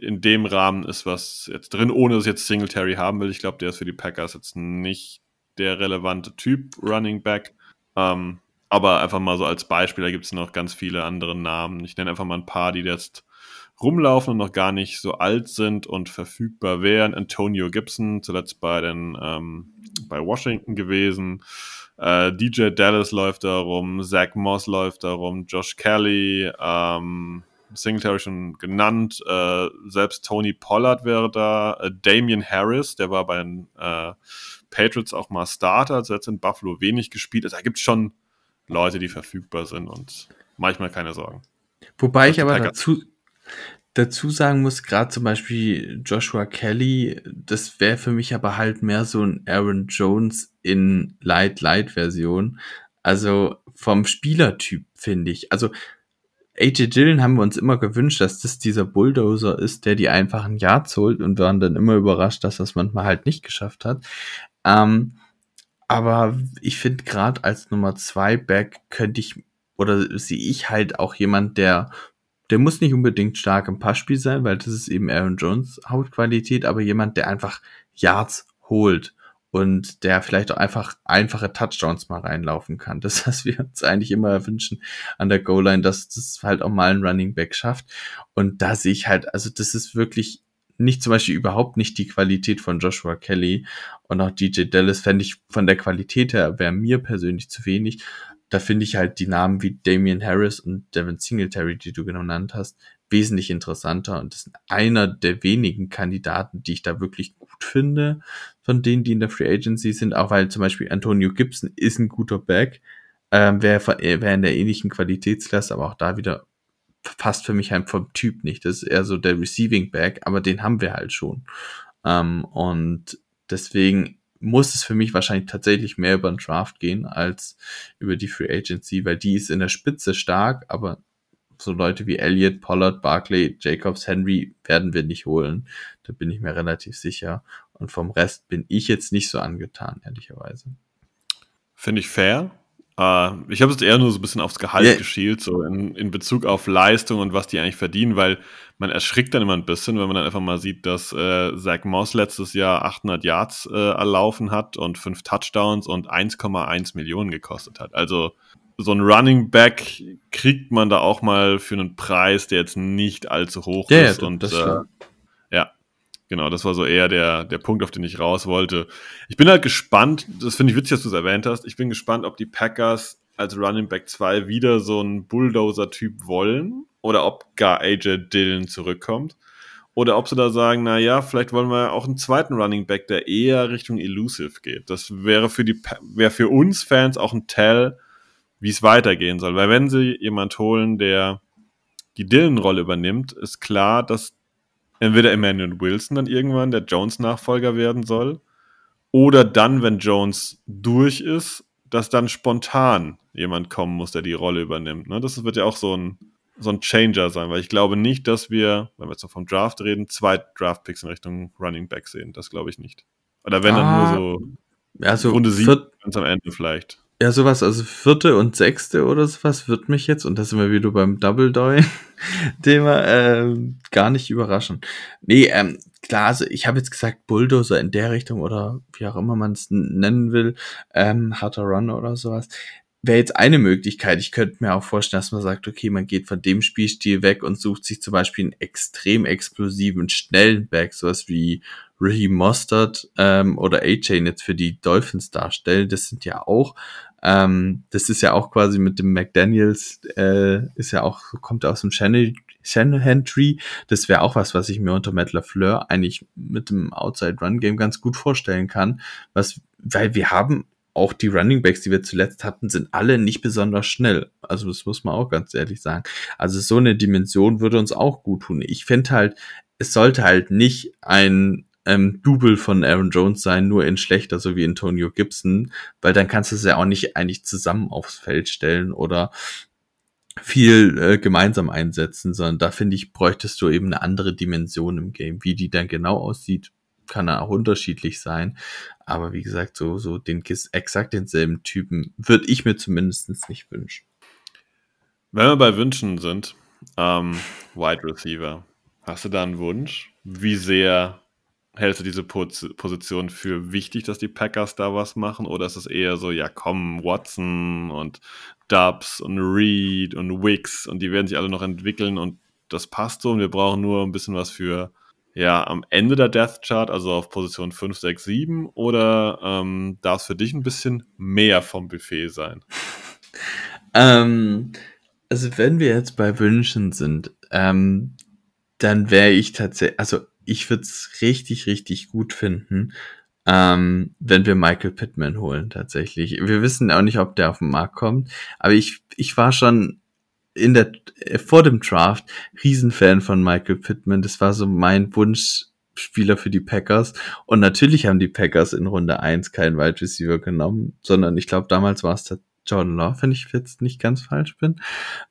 in dem Rahmen ist was jetzt drin, ohne dass ich jetzt Singletary haben will. Ich glaube, der ist für die Packers jetzt nicht der relevante Typ Running Back. Ähm, aber einfach mal so als Beispiel, da gibt es noch ganz viele andere Namen. Ich nenne einfach mal ein paar, die jetzt rumlaufen und noch gar nicht so alt sind und verfügbar wären. Antonio Gibson, zuletzt bei den ähm, bei Washington gewesen. Äh, DJ Dallas läuft da rum, Zach Moss läuft da rum, Josh Kelly, ähm, Singletary schon genannt, äh, selbst Tony Pollard wäre da, äh, Damian Harris, der war bei den äh, Patriots auch mal Starter, also jetzt in Buffalo wenig gespielt. Also da gibt es schon Leute, die verfügbar sind und manchmal keine Sorgen.
Wobei ich aber dazu, dazu sagen muss, gerade zum Beispiel Joshua Kelly, das wäre für mich aber halt mehr so ein Aaron Jones in Light-Light-Version. Also vom Spielertyp, finde ich. Also AJ Dillon haben wir uns immer gewünscht, dass das dieser Bulldozer ist, der die einfachen Yards holt und waren dann immer überrascht, dass das manchmal halt nicht geschafft hat. Ähm, aber ich finde gerade als Nummer zwei Back könnte ich oder sehe ich halt auch jemand, der der muss nicht unbedingt stark im Passspiel sein, weil das ist eben Aaron Jones Hautqualität, aber jemand, der einfach Yards holt und der vielleicht auch einfach einfache Touchdowns mal reinlaufen kann. Das, was wir uns eigentlich immer wünschen an der Goal-Line, dass das halt auch mal ein Running Back schafft. Und da sehe ich halt, also das ist wirklich nicht zum Beispiel überhaupt nicht die Qualität von Joshua Kelly und auch DJ Dallas fände ich von der Qualität her wäre mir persönlich zu wenig. Da finde ich halt die Namen wie Damian Harris und Devin Singletary, die du genannt hast, wesentlich interessanter und das ist einer der wenigen Kandidaten, die ich da wirklich gut finde, von denen, die in der Free Agency sind, auch weil zum Beispiel Antonio Gibson ist ein guter Back, ähm, wäre wär in der ähnlichen Qualitätsklasse, aber auch da wieder passt für mich halt vom Typ nicht. Das ist eher so der Receiving Back, aber den haben wir halt schon. Ähm, und deswegen muss es für mich wahrscheinlich tatsächlich mehr über den Draft gehen als über die Free Agency, weil die ist in der Spitze stark, aber so Leute wie Elliott, Pollard, Barkley, Jacobs, Henry werden wir nicht holen. Da bin ich mir relativ sicher. Und vom Rest bin ich jetzt nicht so angetan, ehrlicherweise.
Finde ich fair. Uh, ich habe jetzt eher nur so ein bisschen aufs Gehalt yeah. geschielt, so in, in Bezug auf Leistung und was die eigentlich verdienen, weil man erschrickt dann immer ein bisschen, wenn man dann einfach mal sieht, dass äh, Zach Moss letztes Jahr 800 Yards äh, erlaufen hat und fünf Touchdowns und 1,1 Millionen gekostet hat. Also so ein Running Back kriegt man da auch mal für einen Preis, der jetzt nicht allzu hoch yeah, ist. und äh, genau, das war so eher der, der Punkt, auf den ich raus wollte. Ich bin halt gespannt, das finde ich witzig, dass du es erwähnt hast. Ich bin gespannt, ob die Packers als Running Back 2 wieder so einen Bulldozer-Typ wollen oder ob gar AJ Dillon zurückkommt. Oder ob sie da sagen, na ja, vielleicht wollen wir auch einen zweiten Running Back, der eher Richtung Elusive geht. Das wäre für die, wäre für uns Fans auch ein Tell, wie es weitergehen soll. Weil wenn sie jemand holen, der die Dillon-Rolle übernimmt, ist klar, dass entweder Emmanuel Wilson dann irgendwann der Jones-Nachfolger werden soll, oder dann, wenn Jones durch ist, dass dann spontan jemand kommen muss, der die Rolle übernimmt. Ne? Das wird ja auch so ein, so ein Changer sein, weil ich glaube nicht, dass wir, wenn wir jetzt noch vom Draft reden, zwei Draft-Picks in Richtung Running Back sehen. Das glaube ich nicht. Oder wenn ah, dann nur so
ja, so
Runde sieben ganz am Ende vielleicht.
Ja, sowas, also vierte und sechste oder sowas wird mich jetzt, und da sind wir wieder beim Double Doy-Thema, äh, gar nicht überraschen. Nee, ähm, klar, also ich habe jetzt gesagt Bulldozer in der Richtung oder wie auch immer man es nennen will, ähm, harter Run oder sowas. Wäre jetzt eine Möglichkeit. Ich könnte mir auch vorstellen, dass man sagt, okay, man geht von dem Spielstil weg und sucht sich zum Beispiel einen extrem explosiven, schnellen Back, sowas wie Raheem Mostert ähm, oder A-Chain jetzt für die Dolphins darstellen. Das sind ja auch, ähm, das ist ja auch quasi mit dem McDaniels, äh, ist ja auch, kommt aus dem Channel, Shanahan. Das wäre auch was, was ich mir unter Matt LaFleur eigentlich mit dem Outside Run Game ganz gut vorstellen kann. Was, weil wir haben auch die Running Backs, die wir zuletzt hatten, sind alle nicht besonders schnell. Also das muss man auch ganz ehrlich sagen. Also so eine Dimension würde uns auch gut tun. Ich fände halt, es sollte halt nicht ein ähm, Double von Aaron Jones sein, nur in schlechter, so wie Antonio Gibson, weil dann kannst du es ja auch nicht eigentlich zusammen aufs Feld stellen oder viel äh, gemeinsam einsetzen, sondern da finde ich, bräuchtest du eben eine andere Dimension im Game. Wie die dann genau aussieht, kann dann auch unterschiedlich sein. Aber wie gesagt, so, so den exakt denselben Typen würde ich mir zumindest nicht wünschen.
Wenn wir bei Wünschen sind, ähm, Wide Receiver, hast du da einen Wunsch? Wie sehr hältst du diese Position für wichtig, dass die Packers da was machen? Oder ist es eher so, ja komm, Watson und Dubs und Reed und Wicks und die werden sich alle noch entwickeln und das passt so und wir brauchen nur ein bisschen was für ja, am Ende der Death Chart, also auf Position 5, 6, 7, oder ähm, darf es für dich ein bisschen mehr vom Buffet sein?
ähm, also wenn wir jetzt bei Wünschen sind, ähm, dann wäre ich tatsächlich, also ich würde es richtig, richtig gut finden, ähm, wenn wir Michael Pittman holen, tatsächlich. Wir wissen auch nicht, ob der auf den Markt kommt, aber ich, ich war schon in der, äh, vor dem Draft Riesenfan von Michael Pittman. Das war so mein Wunschspieler für die Packers. Und natürlich haben die Packers in Runde eins keinen Wide Receiver genommen, sondern ich glaube, damals war es der Jordan Love, wenn ich jetzt nicht ganz falsch bin.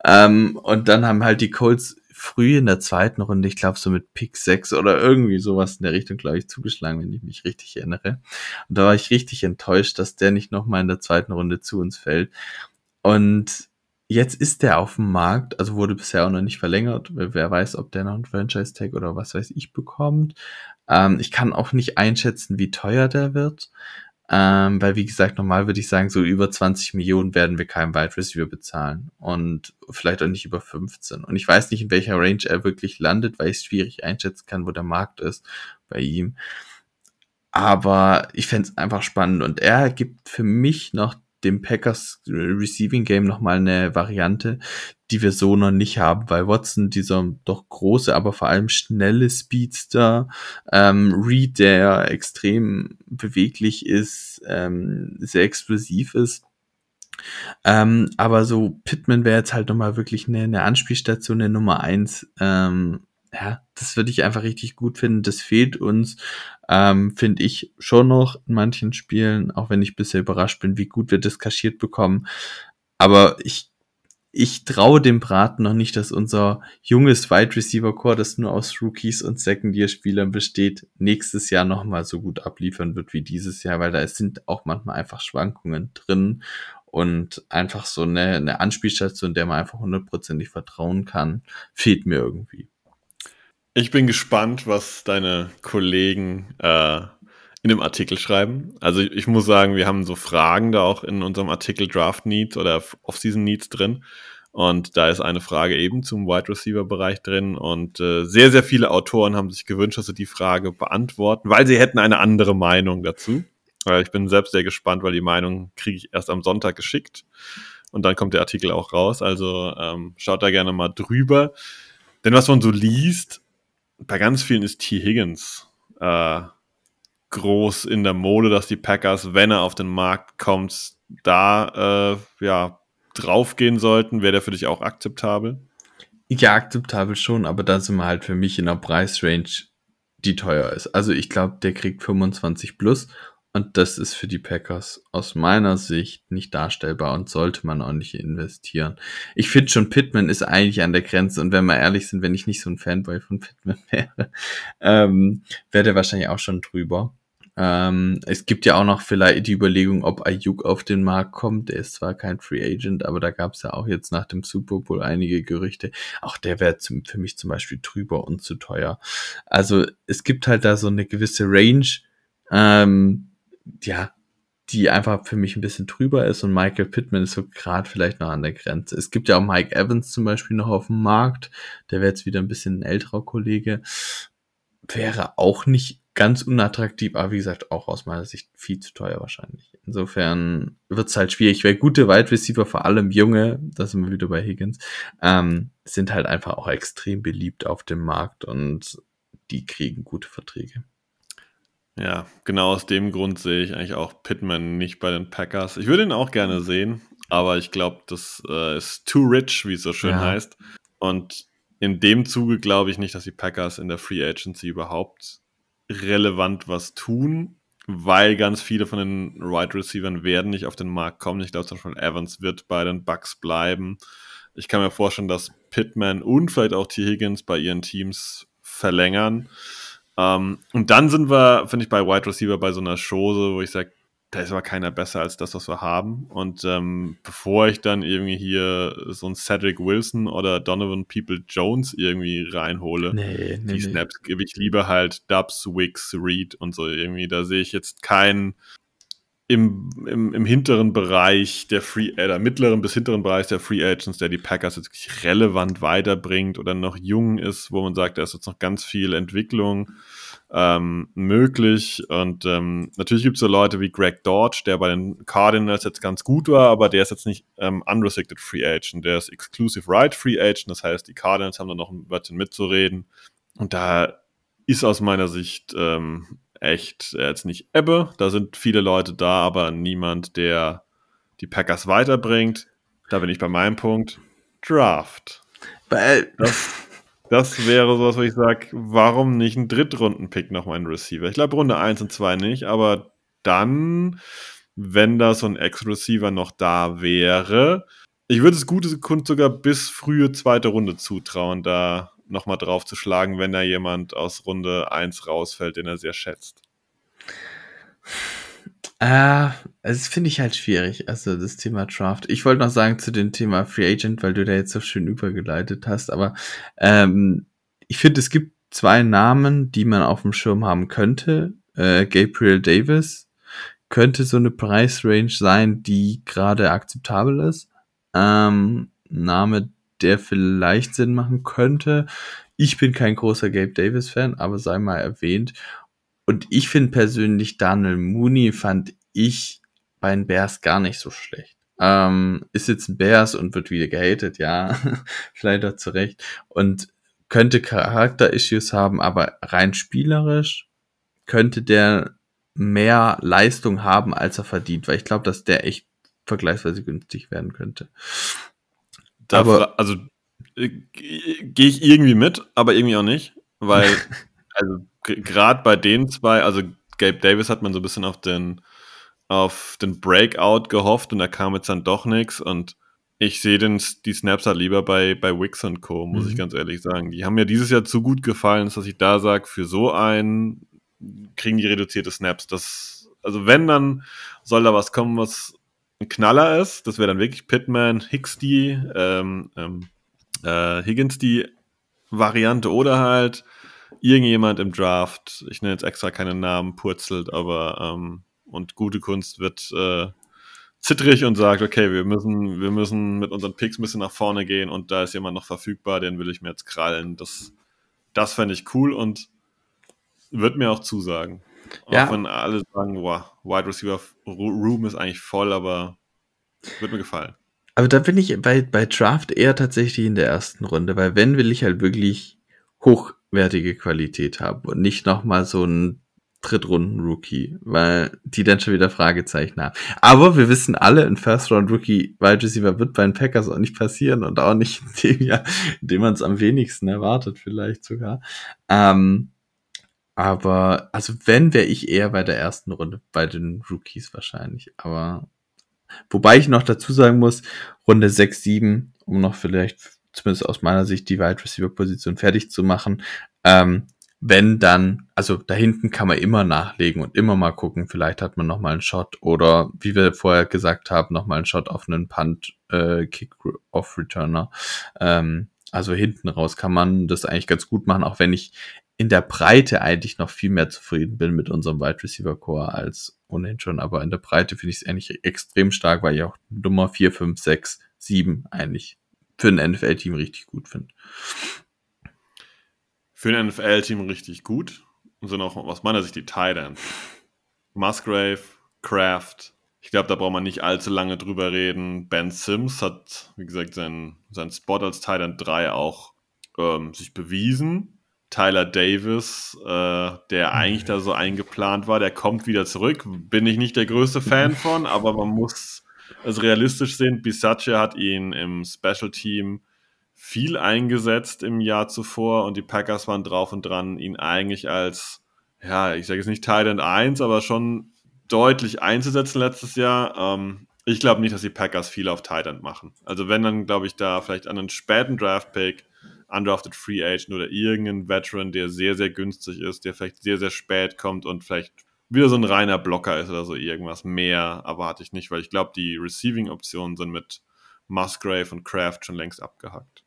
Ähm, und dann haben halt die Colts früh in der zweiten Runde, ich glaube so mit Pick 6 oder irgendwie sowas in der Richtung, glaube ich, zugeschlagen, wenn ich mich richtig erinnere. Und da war ich richtig enttäuscht, dass der nicht nochmal in der zweiten Runde zu uns fällt. Und jetzt ist der auf dem Markt, also wurde bisher auch noch nicht verlängert. Wer weiß, ob der noch einen Franchise-Tag oder was weiß ich bekommt. Ähm, ich kann auch nicht einschätzen, wie teuer der wird. Ähm, weil, wie gesagt, normal würde ich sagen, so über 20 Millionen werden wir keinem Wide Receiver bezahlen. Und vielleicht auch nicht über 15. Und ich weiß nicht, in welcher Range er wirklich landet, weil ich es schwierig einschätzen kann, wo der Markt ist bei ihm. Aber ich fände es einfach spannend. Und er gibt für mich noch dem Packers Receiving Game nochmal eine Variante, die wir so noch nicht haben, weil Watson, dieser doch große, aber vor allem schnelle Speedster, ähm, Reed, der extrem beweglich ist, ähm, sehr explosiv ist. Ähm, aber so Pittman wäre jetzt halt nochmal wirklich eine, eine Anspielstation, eine Nummer eins ähm, ja, das würde ich einfach richtig gut finden. Das fehlt uns, ähm, finde ich schon noch in manchen Spielen, auch wenn ich bisher überrascht bin, wie gut wir das kaschiert bekommen. Aber ich, ich traue dem Braten noch nicht, dass unser junges Wide Receiver Core, das nur aus Rookies und Second Year Spielern besteht, nächstes Jahr nochmal so gut abliefern wird wie dieses Jahr, weil da sind auch manchmal einfach Schwankungen drin und einfach so eine, eine Anspielstation, der man einfach hundertprozentig vertrauen kann, fehlt mir irgendwie.
Ich bin gespannt, was deine Kollegen äh, in dem Artikel schreiben. Also ich, ich, muss sagen, wir haben so Fragen da auch in unserem Artikel Draft Needs oder Off-Season Needs drin. Und da ist eine Frage eben zum Wide Receiver Bereich drin. Und äh, sehr, sehr viele Autoren haben sich gewünscht, dass sie die Frage beantworten, weil sie hätten eine andere Meinung dazu. Ich bin selbst sehr gespannt, weil die Meinung kriege ich erst am Sonntag geschickt. Und dann kommt der Artikel auch raus. Also ähm, schaut da gerne mal drüber. Denn was man so liest, bei ganz vielen ist T. Higgins äh, groß in der Mode, dass die Packers, wenn er auf den Markt kommt, da äh, ja draufgehen sollten. Wäre der für dich auch akzeptabel?
Ja, akzeptabel schon, aber da sind wir halt für mich in der Preisrange, die teuer ist. Also ich glaube, der kriegt 25 plus und das ist für die Packers aus meiner Sicht nicht darstellbar und sollte man auch nicht investieren. Ich finde schon, Pittman ist eigentlich an der Grenze und wenn wir ehrlich sind, wenn ich nicht so ein Fanboy von Pittman wäre, ähm, wäre der wahrscheinlich auch schon drüber. Ähm, es gibt ja auch noch vielleicht die Überlegung, ob Ayuk auf den Markt kommt. Der ist zwar kein Free Agent, aber da gab es ja auch jetzt nach dem Super Bowl einige Gerüchte. Auch der wäre für mich zum Beispiel drüber und zu teuer. Also es gibt halt da so eine gewisse Range. Ähm, ja, die einfach für mich ein bisschen drüber ist und Michael Pittman ist so gerade vielleicht noch an der Grenze. Es gibt ja auch Mike Evans zum Beispiel noch auf dem Markt, der wäre jetzt wieder ein bisschen ein älterer Kollege, wäre auch nicht ganz unattraktiv, aber wie gesagt, auch aus meiner Sicht viel zu teuer wahrscheinlich. Insofern wird's halt schwierig, weil gute Wide Receiver, vor allem junge, da sind wir wieder bei Higgins, ähm, sind halt einfach auch extrem beliebt auf dem Markt und die kriegen gute Verträge.
Ja, genau aus dem Grund sehe ich eigentlich auch Pittman nicht bei den Packers. Ich würde ihn auch gerne sehen, aber ich glaube, das äh, ist too rich, wie es so schön
Ja.
heißt. Und in dem Zuge glaube ich nicht, dass die Packers in der Free Agency überhaupt relevant was tun, weil ganz viele von den Wide Receivern werden nicht auf den Markt kommen. Ich glaube zum Beispiel Evans wird bei den Bucks bleiben. Ich kann mir vorstellen, dass Pittman und vielleicht auch T. Higgins bei ihren Teams verlängern. Ähm, und dann sind wir, finde ich, bei Wide Receiver bei so einer Chose, wo ich sage, da ist aber keiner besser als das, was wir haben. Und ähm, bevor ich dann irgendwie hier so einen Cedric Wilson oder Donovan People Jones irgendwie reinhole,
Nee, nee,
die Snaps gebe ich lieber halt Dubs, Wicks, Reed und so irgendwie. Da sehe ich jetzt keinen im, im, im hinteren Bereich der Free, äh, der mittleren bis hinteren Bereich der Free Agents, der die Packers jetzt wirklich relevant weiterbringt oder noch jung ist, wo man sagt, da ist jetzt noch ganz viel Entwicklung ähm, möglich. Und ähm, natürlich gibt es so Leute wie Greg Dodge, der bei den Cardinals jetzt ganz gut war, aber der ist jetzt nicht ähm, unrestricted Free Agent, der ist Exclusive Right Free Agent, das heißt, die Cardinals haben da noch ein Wörtchen mitzureden. Und da ist aus meiner Sicht ähm, echt äh, jetzt nicht Ebbe. Da sind viele Leute da, aber niemand, der die Packers weiterbringt. Da bin ich bei meinem Punkt. Draft.
Weil,
Das, das wäre sowas, wo ich sage, warum nicht ein Drittrunden-Pick noch mal ein Receiver? Ich glaube, Runde 1 und 2 nicht, aber dann, wenn da so ein Ex-Receiver noch da wäre, ich würde es gute Kunst sogar bis frühe zweite Runde zutrauen, da nochmal drauf zu schlagen, wenn da jemand aus Runde 1 rausfällt, den er sehr schätzt.
äh, das finde ich halt schwierig, also das Thema Draft. Ich wollte noch sagen zu dem Thema Free Agent, weil du da jetzt so schön übergeleitet hast, aber ähm, ich finde, es gibt zwei Namen, die man auf dem Schirm haben könnte. Äh, Gabriel Davis könnte so eine Preisrange sein, die gerade akzeptabel ist. Ähm, Name, der vielleicht Sinn machen könnte. Ich bin kein großer Gabe Davis-Fan, aber sei mal erwähnt. Und ich finde persönlich Daniel Mooney fand ich bei den Bears gar nicht so schlecht. Ähm, ist jetzt ein Bears und wird wieder gehatet, ja, vielleicht auch zurecht. Und könnte Charakter-Issues haben, aber rein spielerisch könnte der mehr Leistung haben, als er verdient, weil ich glaube, dass der echt vergleichsweise günstig werden könnte.
Da
Aber-
also äh, gehe ich irgendwie mit, aber irgendwie auch nicht, weil also gerade bei den zwei, also Gabe Davis hat man so ein bisschen auf den auf den Breakout gehofft und da kam jetzt dann doch nichts und ich sehe den die Snaps halt lieber bei bei Wix und Co, muss
Mhm.
ich ganz ehrlich sagen. Die haben mir dieses Jahr zu gut gefallen, dass ich da sage, für so einen kriegen die reduzierte Snaps. Das also wenn dann soll da was kommen, was ein Knaller ist. Das wäre dann wirklich Pittman, Hicks die, ähm, ähm, äh, Higgins die Variante oder halt irgendjemand im Draft, ich nenne jetzt extra keinen Namen, purzelt, aber ähm, und gute Kunst wird äh, zittrig und sagt, okay, wir müssen, wir müssen mit unseren Picks ein bisschen nach vorne gehen und da ist jemand noch verfügbar, den will ich mir jetzt krallen. Das, das fände ich cool und wird mir auch zusagen.
Ja.
Auch wenn alle sagen, wow, Wide Receiver Room ist eigentlich voll, aber wird mir gefallen.
Aber da bin ich bei, bei Draft eher tatsächlich in der ersten Runde, weil wenn will ich halt wirklich hochwertige Qualität haben und nicht nochmal so ein Drittrunden-Rookie, weil die dann schon wieder Fragezeichen haben. Aber wir wissen alle, ein First-Round-Rookie Wide Receiver wird bei den Packers auch nicht passieren und auch nicht in dem Jahr, in dem man es am wenigsten erwartet, vielleicht sogar. Ähm, aber, also wenn, wäre ich eher bei der ersten Runde, bei den Rookies wahrscheinlich. Aber Wobei ich noch dazu sagen muss, Runde 6, 7, um noch vielleicht zumindest aus meiner Sicht die Wide Receiver Position fertig zu machen. Ähm, wenn dann, also da hinten kann man immer nachlegen und immer mal gucken, vielleicht hat man noch mal einen Shot oder wie wir vorher gesagt haben, noch mal einen Shot auf einen Punt äh, Kick off Returner. Ähm, also hinten raus kann man das eigentlich ganz gut machen, auch wenn ich in der Breite eigentlich noch viel mehr zufrieden bin mit unserem Wide Receiver Core als ohnehin schon, aber in der Breite finde ich es eigentlich extrem stark, weil ich auch Nummer 4, 5, 6, 7 eigentlich für ein NFL-Team richtig gut finde.
Für ein NFL-Team richtig gut. sind auch aus meiner Sicht die Titans. Musgrave, Kraft. Ich glaube, da braucht man nicht allzu lange drüber reden. Ben Sims hat, wie gesagt, seinen, seinen Spot als Titan 3 auch ähm, sich bewiesen. Tyler Davis, äh, der eigentlich da so eingeplant war, der kommt wieder zurück. Bin ich nicht der größte Fan von, aber man muss es realistisch sehen. Bisaccia hat ihn im Special Team viel eingesetzt im Jahr zuvor und die Packers waren drauf und dran, ihn eigentlich als, ja, ich sage jetzt nicht Titan 1, aber schon deutlich einzusetzen letztes Jahr. Ähm, ich glaube nicht, dass die Packers viel auf Titan machen. Also wenn, dann glaube ich da vielleicht an einen späten Draft-Pick undrafted Free Agent oder irgendein Veteran, der sehr, sehr günstig ist, der vielleicht sehr, sehr spät kommt und vielleicht wieder so ein reiner Blocker ist oder so irgendwas. Mehr erwarte ich nicht, weil ich glaube, die Receiving-Optionen sind mit Musgrave und Kraft schon längst abgehackt.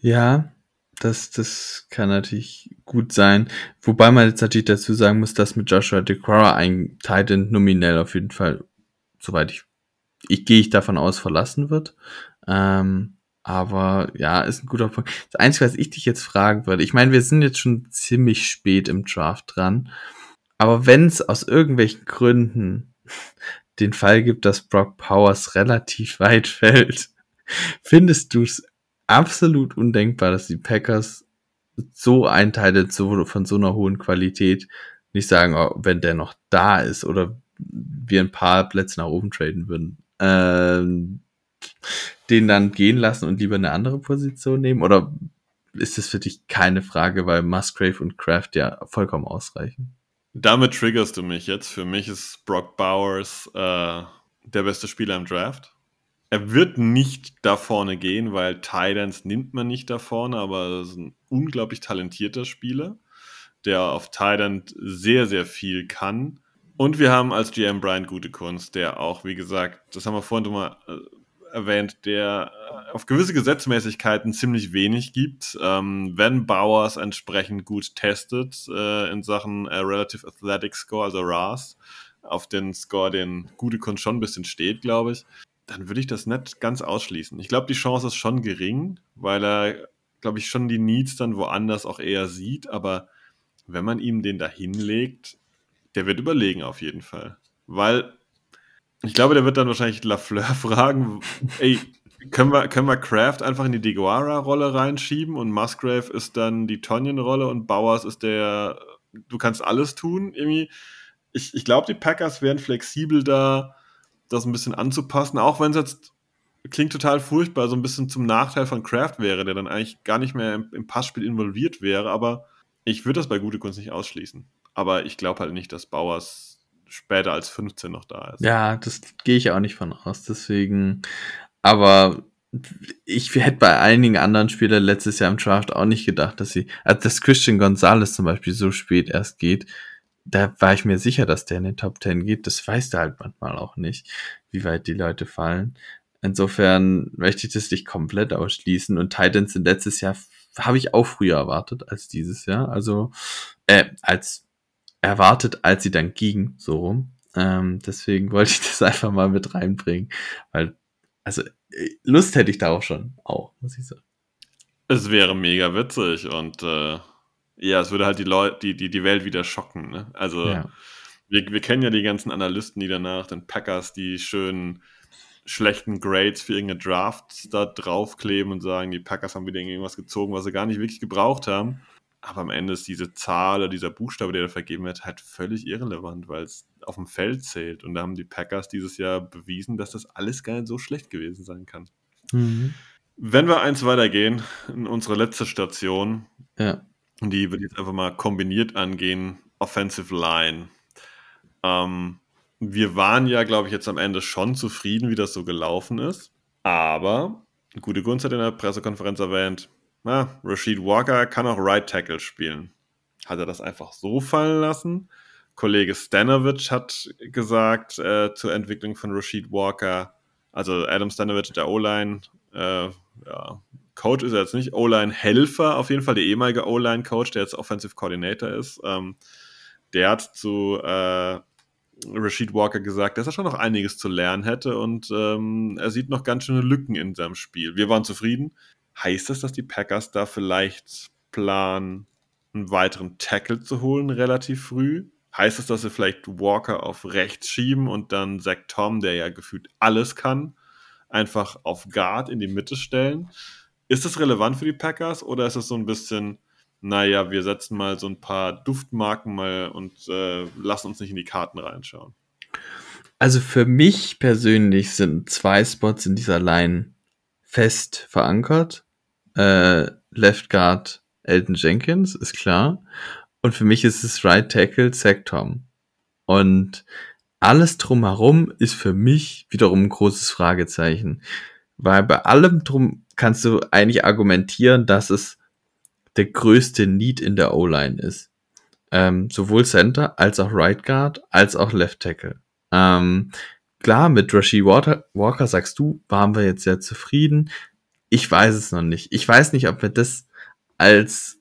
Ja, das, das kann natürlich gut sein. Wobei man jetzt natürlich dazu sagen muss, dass mit Joshua DeQuara ein Titan nominell auf jeden Fall, soweit ich, ich gehe ich davon aus, verlassen wird. Ähm, aber ja, ist ein guter Punkt. Das Einzige, was ich dich jetzt fragen würde, ich meine, wir sind jetzt schon ziemlich spät im Draft dran. Aber wenn es aus irgendwelchen Gründen den Fall gibt, dass Brock Powers relativ weit fällt, findest du es absolut undenkbar, dass die Packers so einteilen so, von so einer hohen Qualität nicht sagen, oh, wenn der noch da ist oder wir ein paar Plätze nach oben traden würden. Ähm, den dann gehen lassen und lieber eine andere Position nehmen? Oder ist das für dich keine Frage, weil Musgrave und Kraft ja vollkommen ausreichen?
Damit triggerst du mich jetzt. Für mich ist Brock Bowers äh, der beste Spieler im Draft. Er wird nicht da vorne gehen, weil Titans nimmt man nicht da vorne, aber er ist ein unglaublich talentierter Spieler, der auf Tident sehr, sehr viel kann. Und wir haben als GM Brian gute Kunst, der auch, wie gesagt, das haben wir vorhin mal äh, erwähnt, der äh, auf gewisse Gesetzmäßigkeiten ziemlich wenig gibt. Ähm, wenn Bowers entsprechend gut testet äh, in Sachen äh, Relative Athletic Score, also RAS, auf den Score, den gute Kunst schon ein bisschen steht, glaube ich, dann würde ich das nicht ganz ausschließen. Ich glaube, die Chance ist schon gering, weil er, glaube ich, schon die Needs dann woanders auch eher sieht, aber wenn man ihm den da hinlegt, der wird überlegen auf jeden Fall. Weil ich glaube, der wird dann wahrscheinlich Lafleur fragen, ey, können wir, können wir Kraft einfach in die Deguara-Rolle reinschieben und Musgrave ist dann die Tonyan-Rolle und Bowers ist der, du kannst alles tun, irgendwie. Ich, ich glaube, die Packers wären flexibel da, das ein bisschen anzupassen, auch wenn es jetzt klingt total furchtbar, so ein bisschen zum Nachteil von Kraft wäre, der dann eigentlich gar nicht mehr im, im Passspiel involviert wäre, aber ich würde das bei gute Kunst nicht ausschließen. Aber ich glaube halt nicht, dass Bowers später als 15 noch da ist.
Ja, das gehe ich auch nicht von aus. Deswegen, aber ich hätte bei einigen anderen Spielern letztes Jahr im Draft auch nicht gedacht, dass sie, also dass Christian Gonzalez zum Beispiel so spät erst geht. Da war ich mir sicher, dass der in den Top 10 geht. Das weißt du halt manchmal auch nicht, wie weit die Leute fallen. Insofern möchte ich das nicht komplett ausschließen. Und Titans sind letztes Jahr habe ich auch früher erwartet als dieses Jahr. Also, äh, als erwartet, als sie dann ging, so rum. Ähm, deswegen wollte ich das einfach mal mit reinbringen, weil, also, Lust hätte ich da auch schon, auch, muss ich sagen.
Es wäre mega witzig und äh, ja, es würde halt die Leute, die, die, die Welt wieder schocken. Ne? Also, ja. wir, wir kennen ja die ganzen Analysten, die danach den Packers die schönen schlechten Grades für irgendeine Draft da draufkleben und sagen, die Packers haben wieder irgendwas gezogen, was sie gar nicht wirklich gebraucht haben. Aber am Ende ist diese Zahl oder dieser Buchstabe, der da vergeben wird, halt völlig irrelevant, weil es auf dem Feld zählt. Und da haben die Packers dieses Jahr bewiesen, dass das alles gar nicht so schlecht gewesen sein kann. Mhm. Wenn wir eins weitergehen, in unsere letzte Station, ja. die wird jetzt einfach mal kombiniert angehen, Offensive Line. Ähm, wir waren ja, glaube ich, jetzt am Ende schon zufrieden, wie das so gelaufen ist. Aber, gute Gunst hat in der Pressekonferenz erwähnt, na, Rashid Walker kann auch Right Tackle spielen. Hat er das einfach so fallen lassen? Kollege Stanovic hat gesagt äh, zur Entwicklung von Rashid Walker, also Adam Stanovic, der O-Line, äh, ja, Coach ist er jetzt nicht, O-Line-Helfer, auf jeden Fall der ehemalige O-Line-Coach, der jetzt Offensive Coordinator ist. Ähm, der hat zu äh, Rashid Walker gesagt, dass er schon noch einiges zu lernen hätte und ähm, er sieht noch ganz schöne Lücken in seinem Spiel. Wir waren zufrieden. Heißt das, dass die Packers da vielleicht planen, einen weiteren Tackle zu holen, relativ früh. Heißt es, dass sie vielleicht Walker auf rechts schieben und dann Zach Tom, der ja gefühlt alles kann, einfach auf Guard in die Mitte stellen? Ist das relevant für die Packers oder ist es so ein bisschen, naja, wir setzen mal so ein paar Duftmarken mal und äh, lassen uns nicht in die Karten reinschauen?
Also für mich persönlich sind zwei Spots in dieser Line fest verankert. Äh, Left Guard Elton Jenkins, ist klar. Und für mich ist es Right Tackle Zach Tom. Und alles drumherum ist für mich wiederum ein großes Fragezeichen. Weil bei allem drum kannst du eigentlich argumentieren, dass es der größte Need in der O-Line ist. Ähm, sowohl Center als auch Right Guard als auch Left Tackle. Ähm, klar, mit Walker, Walker sagst du, waren wir jetzt sehr zufrieden. Ich weiß es noch nicht. Ich weiß nicht, ob wir das als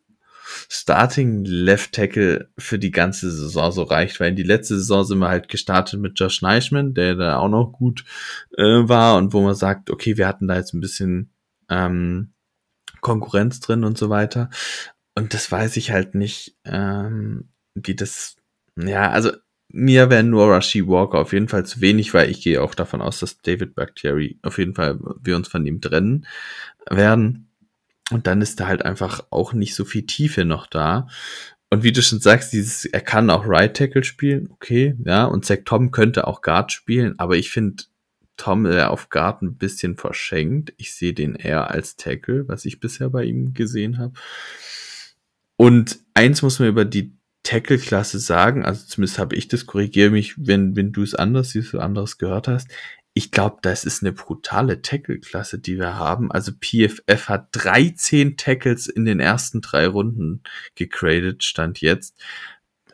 Starting Left Tackle für die ganze Saison so reicht, weil in die letzte Saison sind wir halt gestartet mit Josh Neischman, der da auch noch gut äh, war und wo man sagt, okay, wir hatten da jetzt ein bisschen ähm, Konkurrenz drin und so weiter. Und das weiß ich halt nicht, ähm, wie das, ja, also mir wäre nur Rashi Walker auf jeden Fall zu wenig, weil ich gehe auch davon aus, dass David Bakhtiari auf jeden Fall wir uns von ihm trennen werden. Und dann ist da halt einfach auch nicht so viel Tiefe noch da. Und wie du schon sagst, dieses, er kann auch Right Tackle spielen, okay, ja, und Zach Tom könnte auch Guard spielen, aber ich finde Tom äh, auf Guard ein bisschen verschenkt. Ich sehe den eher als Tackle, was ich bisher bei ihm gesehen habe. Und eins muss man über die Tackle-Klasse sagen, also zumindest habe ich das, korrigiere mich, wenn, wenn du es anders siehst oder anderes gehört hast ich glaube, das ist eine brutale Tackle-Klasse, die wir haben. Also PFF hat 13 Tackles in den ersten drei Runden gegradet, stand jetzt.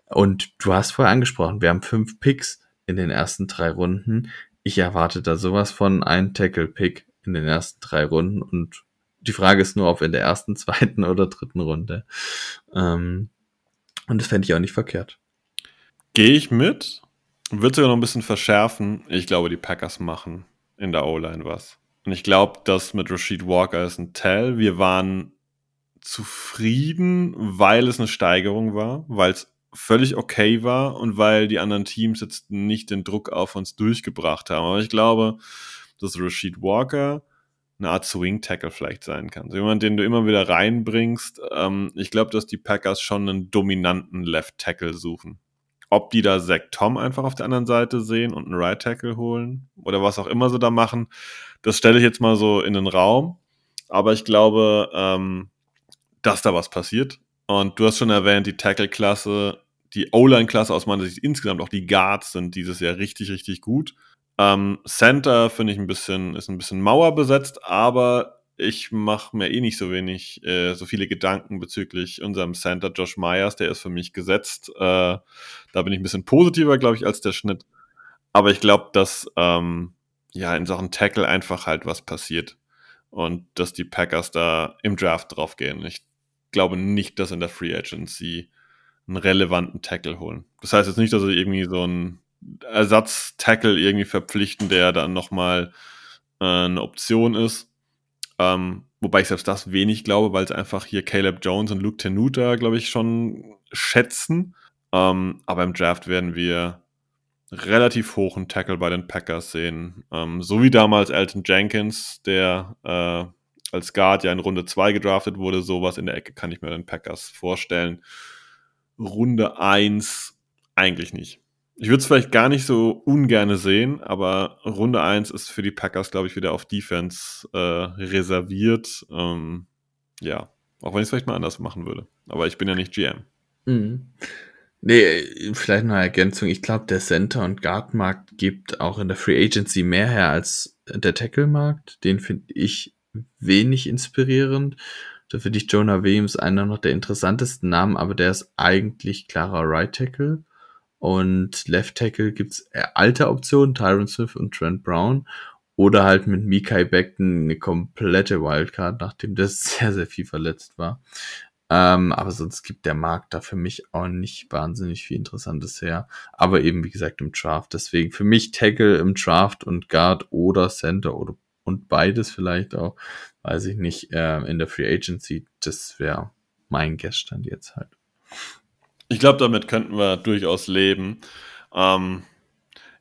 Und du hast vorher angesprochen, wir haben fünf Picks in den ersten drei Runden. Ich erwarte da sowas von ein Tackle-Pick in den ersten drei Runden. Und die Frage ist nur, ob in der ersten, zweiten oder dritten Runde. Ähm, und das fände ich auch nicht verkehrt.
Gehe ich mit. Wird sogar noch ein bisschen verschärfen. Ich glaube, die Packers machen in der O-Line was. Und ich glaube, das mit Rashid Walker ist ein Tell. Wir waren zufrieden, weil es eine Steigerung war, weil es völlig okay war und weil die anderen Teams jetzt nicht den Druck auf uns durchgebracht haben. Aber ich glaube, dass Rashid Walker eine Art Swing Tackle vielleicht sein kann. So jemand, den du immer wieder reinbringst. Ähm, ich glaube, dass die Packers schon einen dominanten Left Tackle suchen. Ob die da Zach Tom einfach auf der anderen Seite sehen und einen Right Tackle holen oder was auch immer sie da machen, das stelle ich jetzt mal so in den Raum. Aber ich glaube, ähm, dass da was passiert. Und du hast schon erwähnt, die Tackle-Klasse, die O-Line-Klasse aus meiner Sicht insgesamt, auch die Guards sind dieses Jahr richtig, richtig gut. Ähm, Center finde ich ein bisschen, ist ein bisschen Mauer besetzt, aber ich mache mir eh nicht so wenig, äh, so viele Gedanken bezüglich unserem Center Josh Myers, der ist für mich gesetzt. Äh, da bin ich ein bisschen positiver, glaube ich, als der Schnitt. Aber ich glaube, dass ähm, ja in Sachen Tackle einfach halt was passiert und dass die Packers da im Draft drauf gehen. Ich glaube nicht, dass in der Free Agency einen relevanten Tackle holen. Das heißt jetzt nicht, dass sie irgendwie so einen Ersatz-Tackle irgendwie verpflichten, der dann nochmal äh, eine Option ist ähm, wobei ich selbst das wenig glaube, weil es einfach hier Caleb Jones und Luke Tenuta, glaube ich, schon schätzen. Ähm, aber im Draft werden wir relativ hohen Tackle bei den Packers sehen. Ähm, so wie damals Elton Jenkins, der äh, als Guard ja in Runde 2 gedraftet wurde, sowas in der Ecke kann ich mir den Packers vorstellen. Runde 1 eigentlich nicht. Ich würde es vielleicht gar nicht so ungerne sehen, aber Runde 1 ist für die Packers, glaube ich, wieder auf Defense äh, reserviert. Ähm, ja, auch wenn ich es vielleicht mal anders machen würde. Aber ich bin ja nicht GM.
Mhm. Nee, vielleicht noch eine Ergänzung. Ich glaube, der Center- und Guard-Markt gibt auch in der Free Agency mehr her als der Tackle-Markt. Den finde ich wenig inspirierend. Da finde ich Jonah Williams einer noch der interessantesten Namen, aber der ist eigentlich klarer Right Tackle. Und Left Tackle gibt's äh, alte Optionen, Tyron Smith und Trent Brown. Oder halt mit Mikai Beckton eine komplette Wildcard, nachdem das sehr, sehr viel verletzt war. Ähm, aber sonst gibt der Markt da für mich auch nicht wahnsinnig viel Interessantes her. Aber eben, wie gesagt, im Draft. Deswegen für mich Tackle im Draft und Guard oder Center oder und beides vielleicht auch, weiß ich nicht, äh, in der Free Agency. Das wäre mein Gaststand jetzt halt.
Ich glaube, damit könnten wir durchaus leben. Ähm,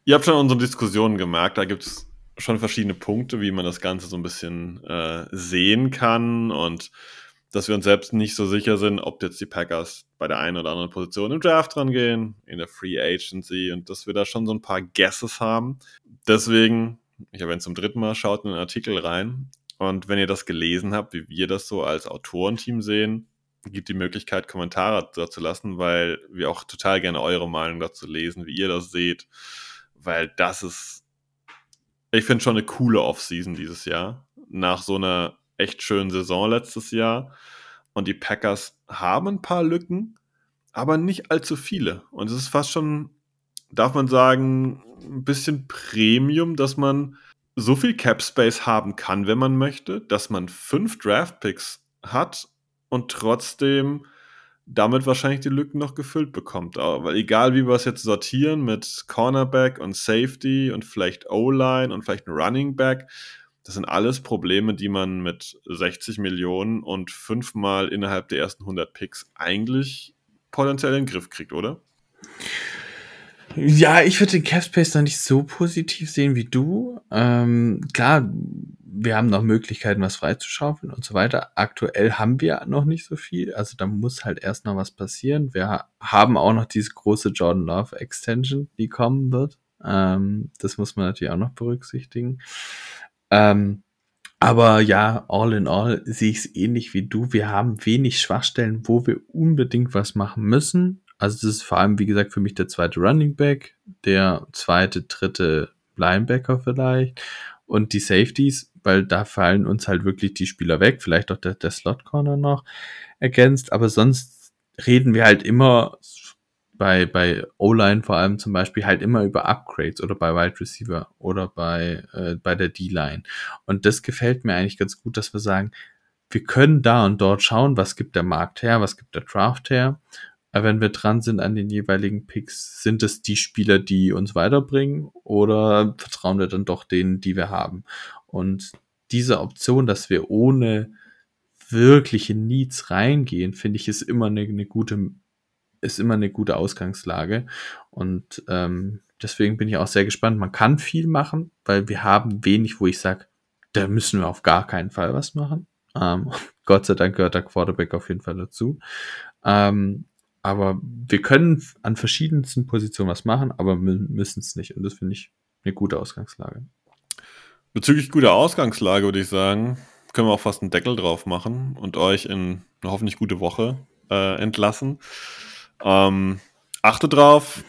ihr habt schon unsere Diskussionen gemerkt, da gibt es schon verschiedene Punkte, wie man das Ganze so ein bisschen äh, sehen kann und dass wir uns selbst nicht so sicher sind, ob jetzt die Packers bei der einen oder anderen Position im Draft dran gehen, in der Free Agency und dass wir da schon so ein paar Guesses haben. Deswegen, ich erwähne zum dritten Mal, schaut in den Artikel rein und wenn ihr das gelesen habt, wie wir das so als Autorenteam sehen, gibt die Möglichkeit, Kommentare dazu lassen, weil wir auch total gerne eure Meinung dazu lesen, wie ihr das seht, weil das ist, ich finde schon eine coole Offseason dieses Jahr. Nach so einer echt schönen Saison letztes Jahr. Und die Packers haben ein paar Lücken, aber nicht allzu viele. Und es ist fast schon, darf man sagen, ein bisschen Premium, dass man so viel Cap Space haben kann, wenn man möchte, dass man fünf Draft Picks hat und trotzdem damit wahrscheinlich die Lücken noch gefüllt bekommt. Aber egal, wie wir es jetzt sortieren mit Cornerback und Safety und vielleicht O-Line und vielleicht ein Running Back, das sind alles Probleme, die man mit 60 Millionen und fünfmal innerhalb der ersten 100 Picks eigentlich potenziell in den Griff kriegt, oder?
Ja, ich würde den Capspace noch nicht so positiv sehen wie du. Ähm, klar, wir haben noch Möglichkeiten, was freizuschaufeln und so weiter. Aktuell haben wir noch nicht so viel. Also da muss halt erst noch was passieren. Wir haben auch noch diese große Jordan Love Extension, die kommen wird. Ähm, das muss man natürlich auch noch berücksichtigen. Ähm, aber ja, all in all sehe ich es ähnlich wie du. Wir haben wenig Schwachstellen, wo wir unbedingt was machen müssen. Also das ist vor allem, wie gesagt, für mich der zweite Running Back, der zweite, dritte Linebacker vielleicht und die Safeties, weil da fallen uns halt wirklich die Spieler weg, vielleicht auch der, der Slot Corner noch ergänzt, aber sonst reden wir halt immer bei, bei O-Line vor allem zum Beispiel halt immer über Upgrades oder bei Wide Receiver oder bei, äh, bei der D-Line. Und das gefällt mir eigentlich ganz gut, dass wir sagen, wir können da und dort schauen, was gibt der Markt her, was gibt der Draft her. Wenn wir dran sind an den jeweiligen Picks, sind es die Spieler, die uns weiterbringen oder vertrauen wir dann doch denen, die wir haben? Und diese Option, dass wir ohne wirkliche Needs reingehen, finde ich, ist immer eine, eine gute ist immer eine gute Ausgangslage. Und ähm, deswegen bin ich auch sehr gespannt. Man kann viel machen, weil wir haben wenig, wo ich sage, da müssen wir auf gar keinen Fall was machen. Ähm, Gott sei Dank gehört der Quarterback auf jeden Fall dazu. Ähm, aber wir können an verschiedensten Positionen was machen, aber müssen es nicht. Und das finde ich eine gute Ausgangslage.
Bezüglich guter Ausgangslage würde ich sagen, können wir auch fast einen Deckel drauf machen und euch in eine hoffentlich gute Woche äh, entlassen. Ähm, achte drauf.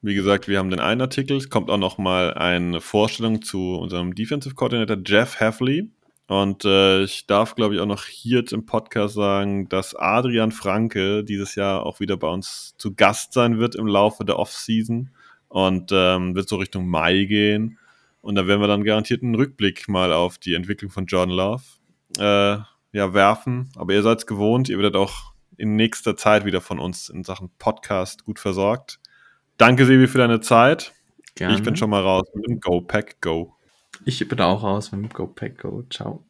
Wie gesagt, wir haben den einen Artikel. Es kommt auch noch mal eine Vorstellung zu unserem Defensive Coordinator Jeff Heffley. Und äh, ich darf, glaube ich, auch noch hier im Podcast sagen, dass Adrian Franke dieses Jahr auch wieder bei uns zu Gast sein wird im Laufe der Offseason und ähm, wird so Richtung Mai gehen. Und da werden wir dann garantiert einen Rückblick mal auf die Entwicklung von Jordan Love äh, ja, werfen. Aber ihr seid es gewohnt, ihr werdet auch in nächster Zeit wieder von uns in Sachen Podcast gut versorgt. Danke, Sebi, für deine Zeit. Gerne. Ich bin schon mal raus mit dem Go Pack Go.
Ich bin auch raus mit dem Go Pack Go. Ciao.